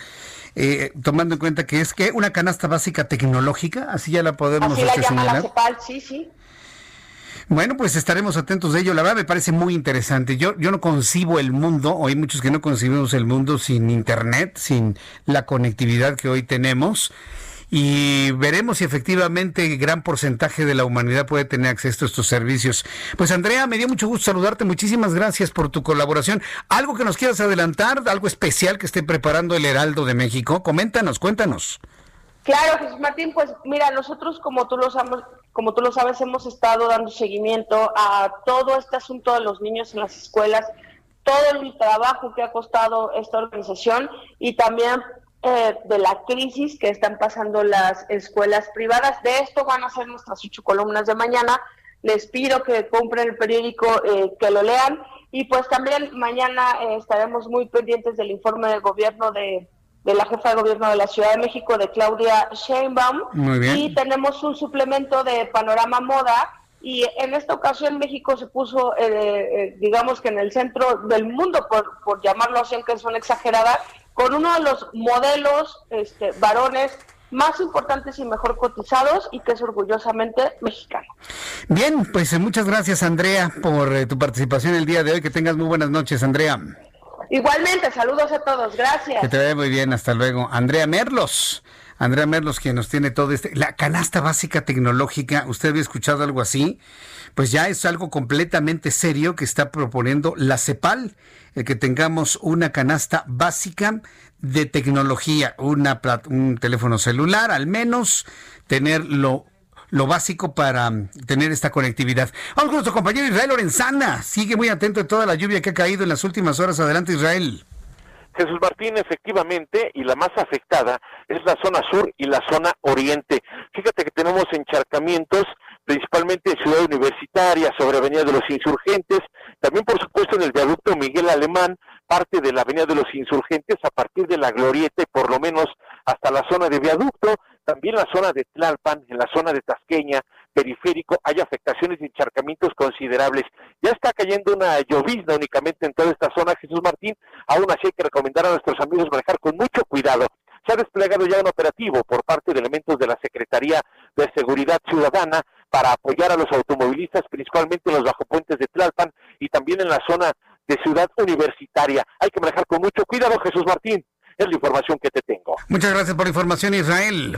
eh, tomando en cuenta que es que una canasta básica tecnológica, así ya la podemos así la este, llama la CEPAL, sí, sí. Bueno, pues estaremos atentos de ello. La verdad me parece muy interesante. Yo, yo no concibo el mundo, o hay muchos que no concibimos el mundo sin Internet, sin la conectividad que hoy tenemos y veremos si efectivamente gran porcentaje de la humanidad puede tener acceso a estos servicios. Pues Andrea, me dio mucho gusto saludarte, muchísimas gracias por tu colaboración. ¿Algo que nos quieras adelantar, algo especial que esté preparando el Heraldo de México? Coméntanos, cuéntanos. Claro, Jesús Martín, pues mira, nosotros como tú lo sabes, como tú lo sabes, hemos estado dando seguimiento a todo este asunto de los niños en las escuelas, todo el trabajo que ha costado esta organización y también eh, de la crisis que están pasando las escuelas privadas. De esto van a ser nuestras ocho columnas de mañana. Les pido que compren el periódico, eh, que lo lean. Y pues también mañana eh, estaremos muy pendientes del informe del gobierno de, de la jefa de gobierno de la Ciudad de México, de Claudia Sheinbaum. Y tenemos un suplemento de Panorama Moda. Y en esta ocasión México se puso, digamos que en el centro del mundo, por, por llamarlo así, aunque son exageradas, con uno de los modelos este, varones más importantes y mejor cotizados y que es orgullosamente mexicano. Bien, pues eh, muchas gracias Andrea por eh, tu participación el día de hoy. Que tengas muy buenas noches, Andrea. Igualmente, saludos a todos, gracias. Que te vaya muy bien, hasta luego. Andrea Merlos. Andrea Merlos, quien nos tiene todo este. La canasta básica tecnológica, ¿usted había escuchado algo así? Pues ya es algo completamente serio que está proponiendo la CEPAL el que tengamos una canasta básica de tecnología, una, un teléfono celular, al menos tener lo, básico para mm, tener esta conectividad. Vamos con nuestro compañero Israel Lorenzana. Sigue muy atento de toda la lluvia que ha caído en las últimas horas. Adelante, Israel. Jesús Martín, efectivamente, y la más afectada es la zona sur y la zona oriente. Fíjate que tenemos encharcamientos principalmente en Ciudad Universitaria, sobre Avenida de los Insurgentes, también por supuesto en el viaducto Miguel Alemán, parte de la Avenida de los Insurgentes a partir de la Glorieta y por lo menos hasta la zona de viaducto, también la zona de Tlalpan, en la zona de Tasqueña, periférico, hay afectaciones y encharcamientos considerables. Ya está cayendo una llovizna únicamente en toda esta zona, Jesús Martín, aún así hay que recomendar a nuestros amigos manejar con mucho cuidado. Se ha desplegado ya un operativo por parte de elementos de la Secretaría de Seguridad Ciudadana para apoyar a los automovilistas, principalmente en los bajopuentes de Tlalpan y también en la zona de Ciudad Universitaria. Hay que manejar con mucho cuidado, Jesús Martín. Es la información que te tengo. Muchas gracias por la información, Israel.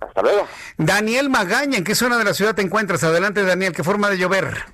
Hasta luego. Daniel Magaña, ¿en qué zona de la ciudad te encuentras? Adelante, Daniel, ¿qué forma de llover?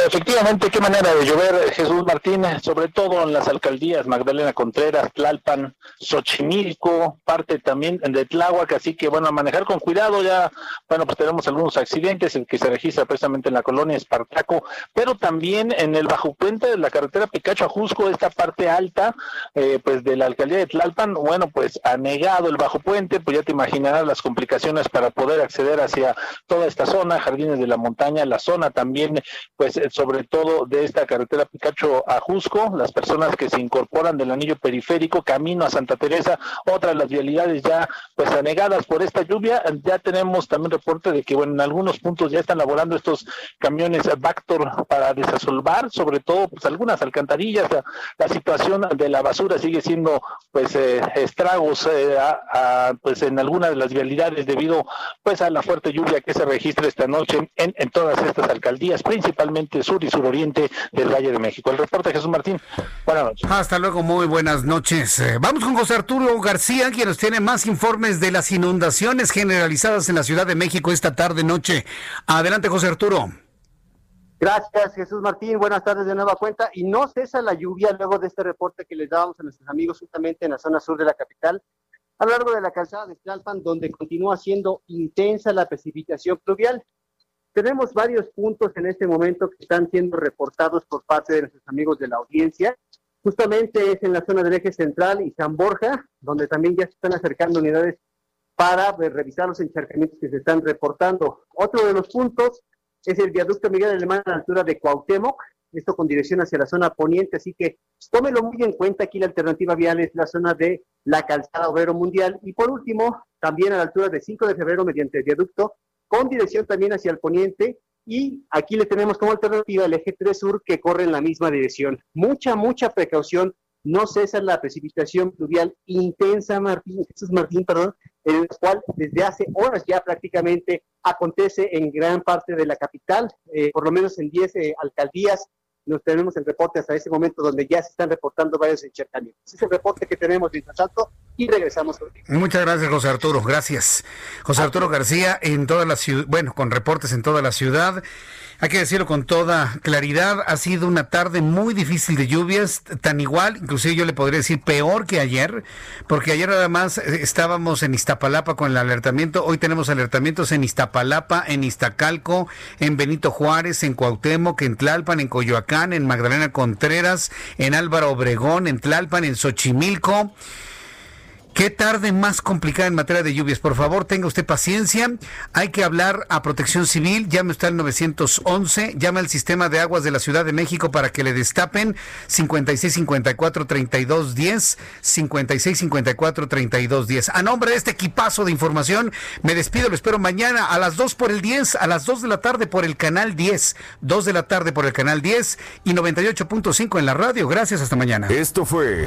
Efectivamente, qué manera de llover, Jesús Martínez, sobre todo en las alcaldías Magdalena Contreras, Tlalpan, Xochimilco, parte también de Tláhuac, así que bueno, a manejar con cuidado ya, bueno, pues tenemos algunos accidentes, el que se registra precisamente en la colonia Espartaco, pero también en el bajo puente de la carretera Picacho a Jusco, esta parte alta, eh, pues de la alcaldía de Tlalpan, bueno, pues anegado el bajo puente, pues ya te imaginarás las complicaciones para poder acceder hacia toda esta zona, Jardines de la Montaña, la zona también, pues sobre todo de esta carretera Picacho a Jusco, las personas que se incorporan del anillo periférico camino a Santa Teresa, otras las vialidades ya pues anegadas por esta lluvia, ya tenemos también reporte de que bueno, en algunos puntos ya están laborando estos camiones Bactor para desasolvar, sobre todo pues algunas alcantarillas, la, situación de la basura sigue siendo pues eh, estragos eh, pues en algunas de las vialidades debido pues a la fuerte lluvia que se registra esta noche en, en todas estas alcaldías, principalmente sur y suroriente del Valle de México. El reporte de Jesús Martín. Buenas noches. Hasta luego, muy buenas noches. Eh, vamos con José Arturo García, quien nos tiene más informes de las inundaciones generalizadas en la Ciudad de México esta tarde noche. Adelante, José Arturo. Gracias, Jesús Martín. Buenas tardes de nueva cuenta. Y no cesa la lluvia luego de este reporte que les dábamos a nuestros amigos justamente en la zona sur de la capital, a lo largo de la calzada de Tlalpan, donde continúa siendo intensa la precipitación pluvial. Tenemos varios puntos en este momento que están siendo reportados por parte de nuestros amigos de la audiencia. Justamente es en la zona del eje central y San Borja, donde también ya se están acercando unidades para pues, revisar los encharcamientos que se están reportando. Otro de los puntos es el viaducto Miguel Alemán a la altura de Cuauhtémoc, esto con dirección hacia la zona poniente, así que tómelo muy en cuenta, aquí la alternativa vial es la zona de la calzada obrero mundial y por último, también a la altura de 5 de febrero mediante el viaducto con dirección también hacia el poniente y aquí le tenemos como alternativa el eje 3 sur que corre en la misma dirección. Mucha, mucha precaución, no cesa la precipitación pluvial intensa, Martín, Jesús Martín, perdón, en el cual desde hace horas ya prácticamente acontece en gran parte de la capital, eh, por lo menos en 10 eh, alcaldías nos tenemos el reporte hasta ese momento donde ya se están reportando varios encharcamientos. Ese es el reporte que tenemos mientras tanto y regresamos. Muchas gracias, José Arturo. Gracias. José Arturo García, en toda la ciudad, bueno, con reportes en toda la ciudad. Hay que decirlo con toda claridad, ha sido una tarde muy difícil de lluvias, tan igual, inclusive yo le podría decir peor que ayer, porque ayer nada más eh, estábamos en Iztapalapa con el alertamiento, hoy tenemos alertamientos en Iztapalapa, en Iztacalco, en Benito Juárez, en Cuauhtémoc, en Tlalpan, en Coyoacán, en Magdalena Contreras, en Álvaro Obregón, en Tlalpan, en Xochimilco. Qué tarde más complicada en materia de lluvias. Por favor, tenga usted paciencia. Hay que hablar a Protección Civil. Llame usted al 911. Llame al Sistema de Aguas de la Ciudad de México para que le destapen 5654-3210. 5654-3210. A nombre de este equipazo de información, me despido. Lo espero mañana a las 2 por el 10, a las 2 de la tarde por el canal 10. 2 de la tarde por el canal 10 y 98.5 en la radio. Gracias. Hasta mañana. Esto fue.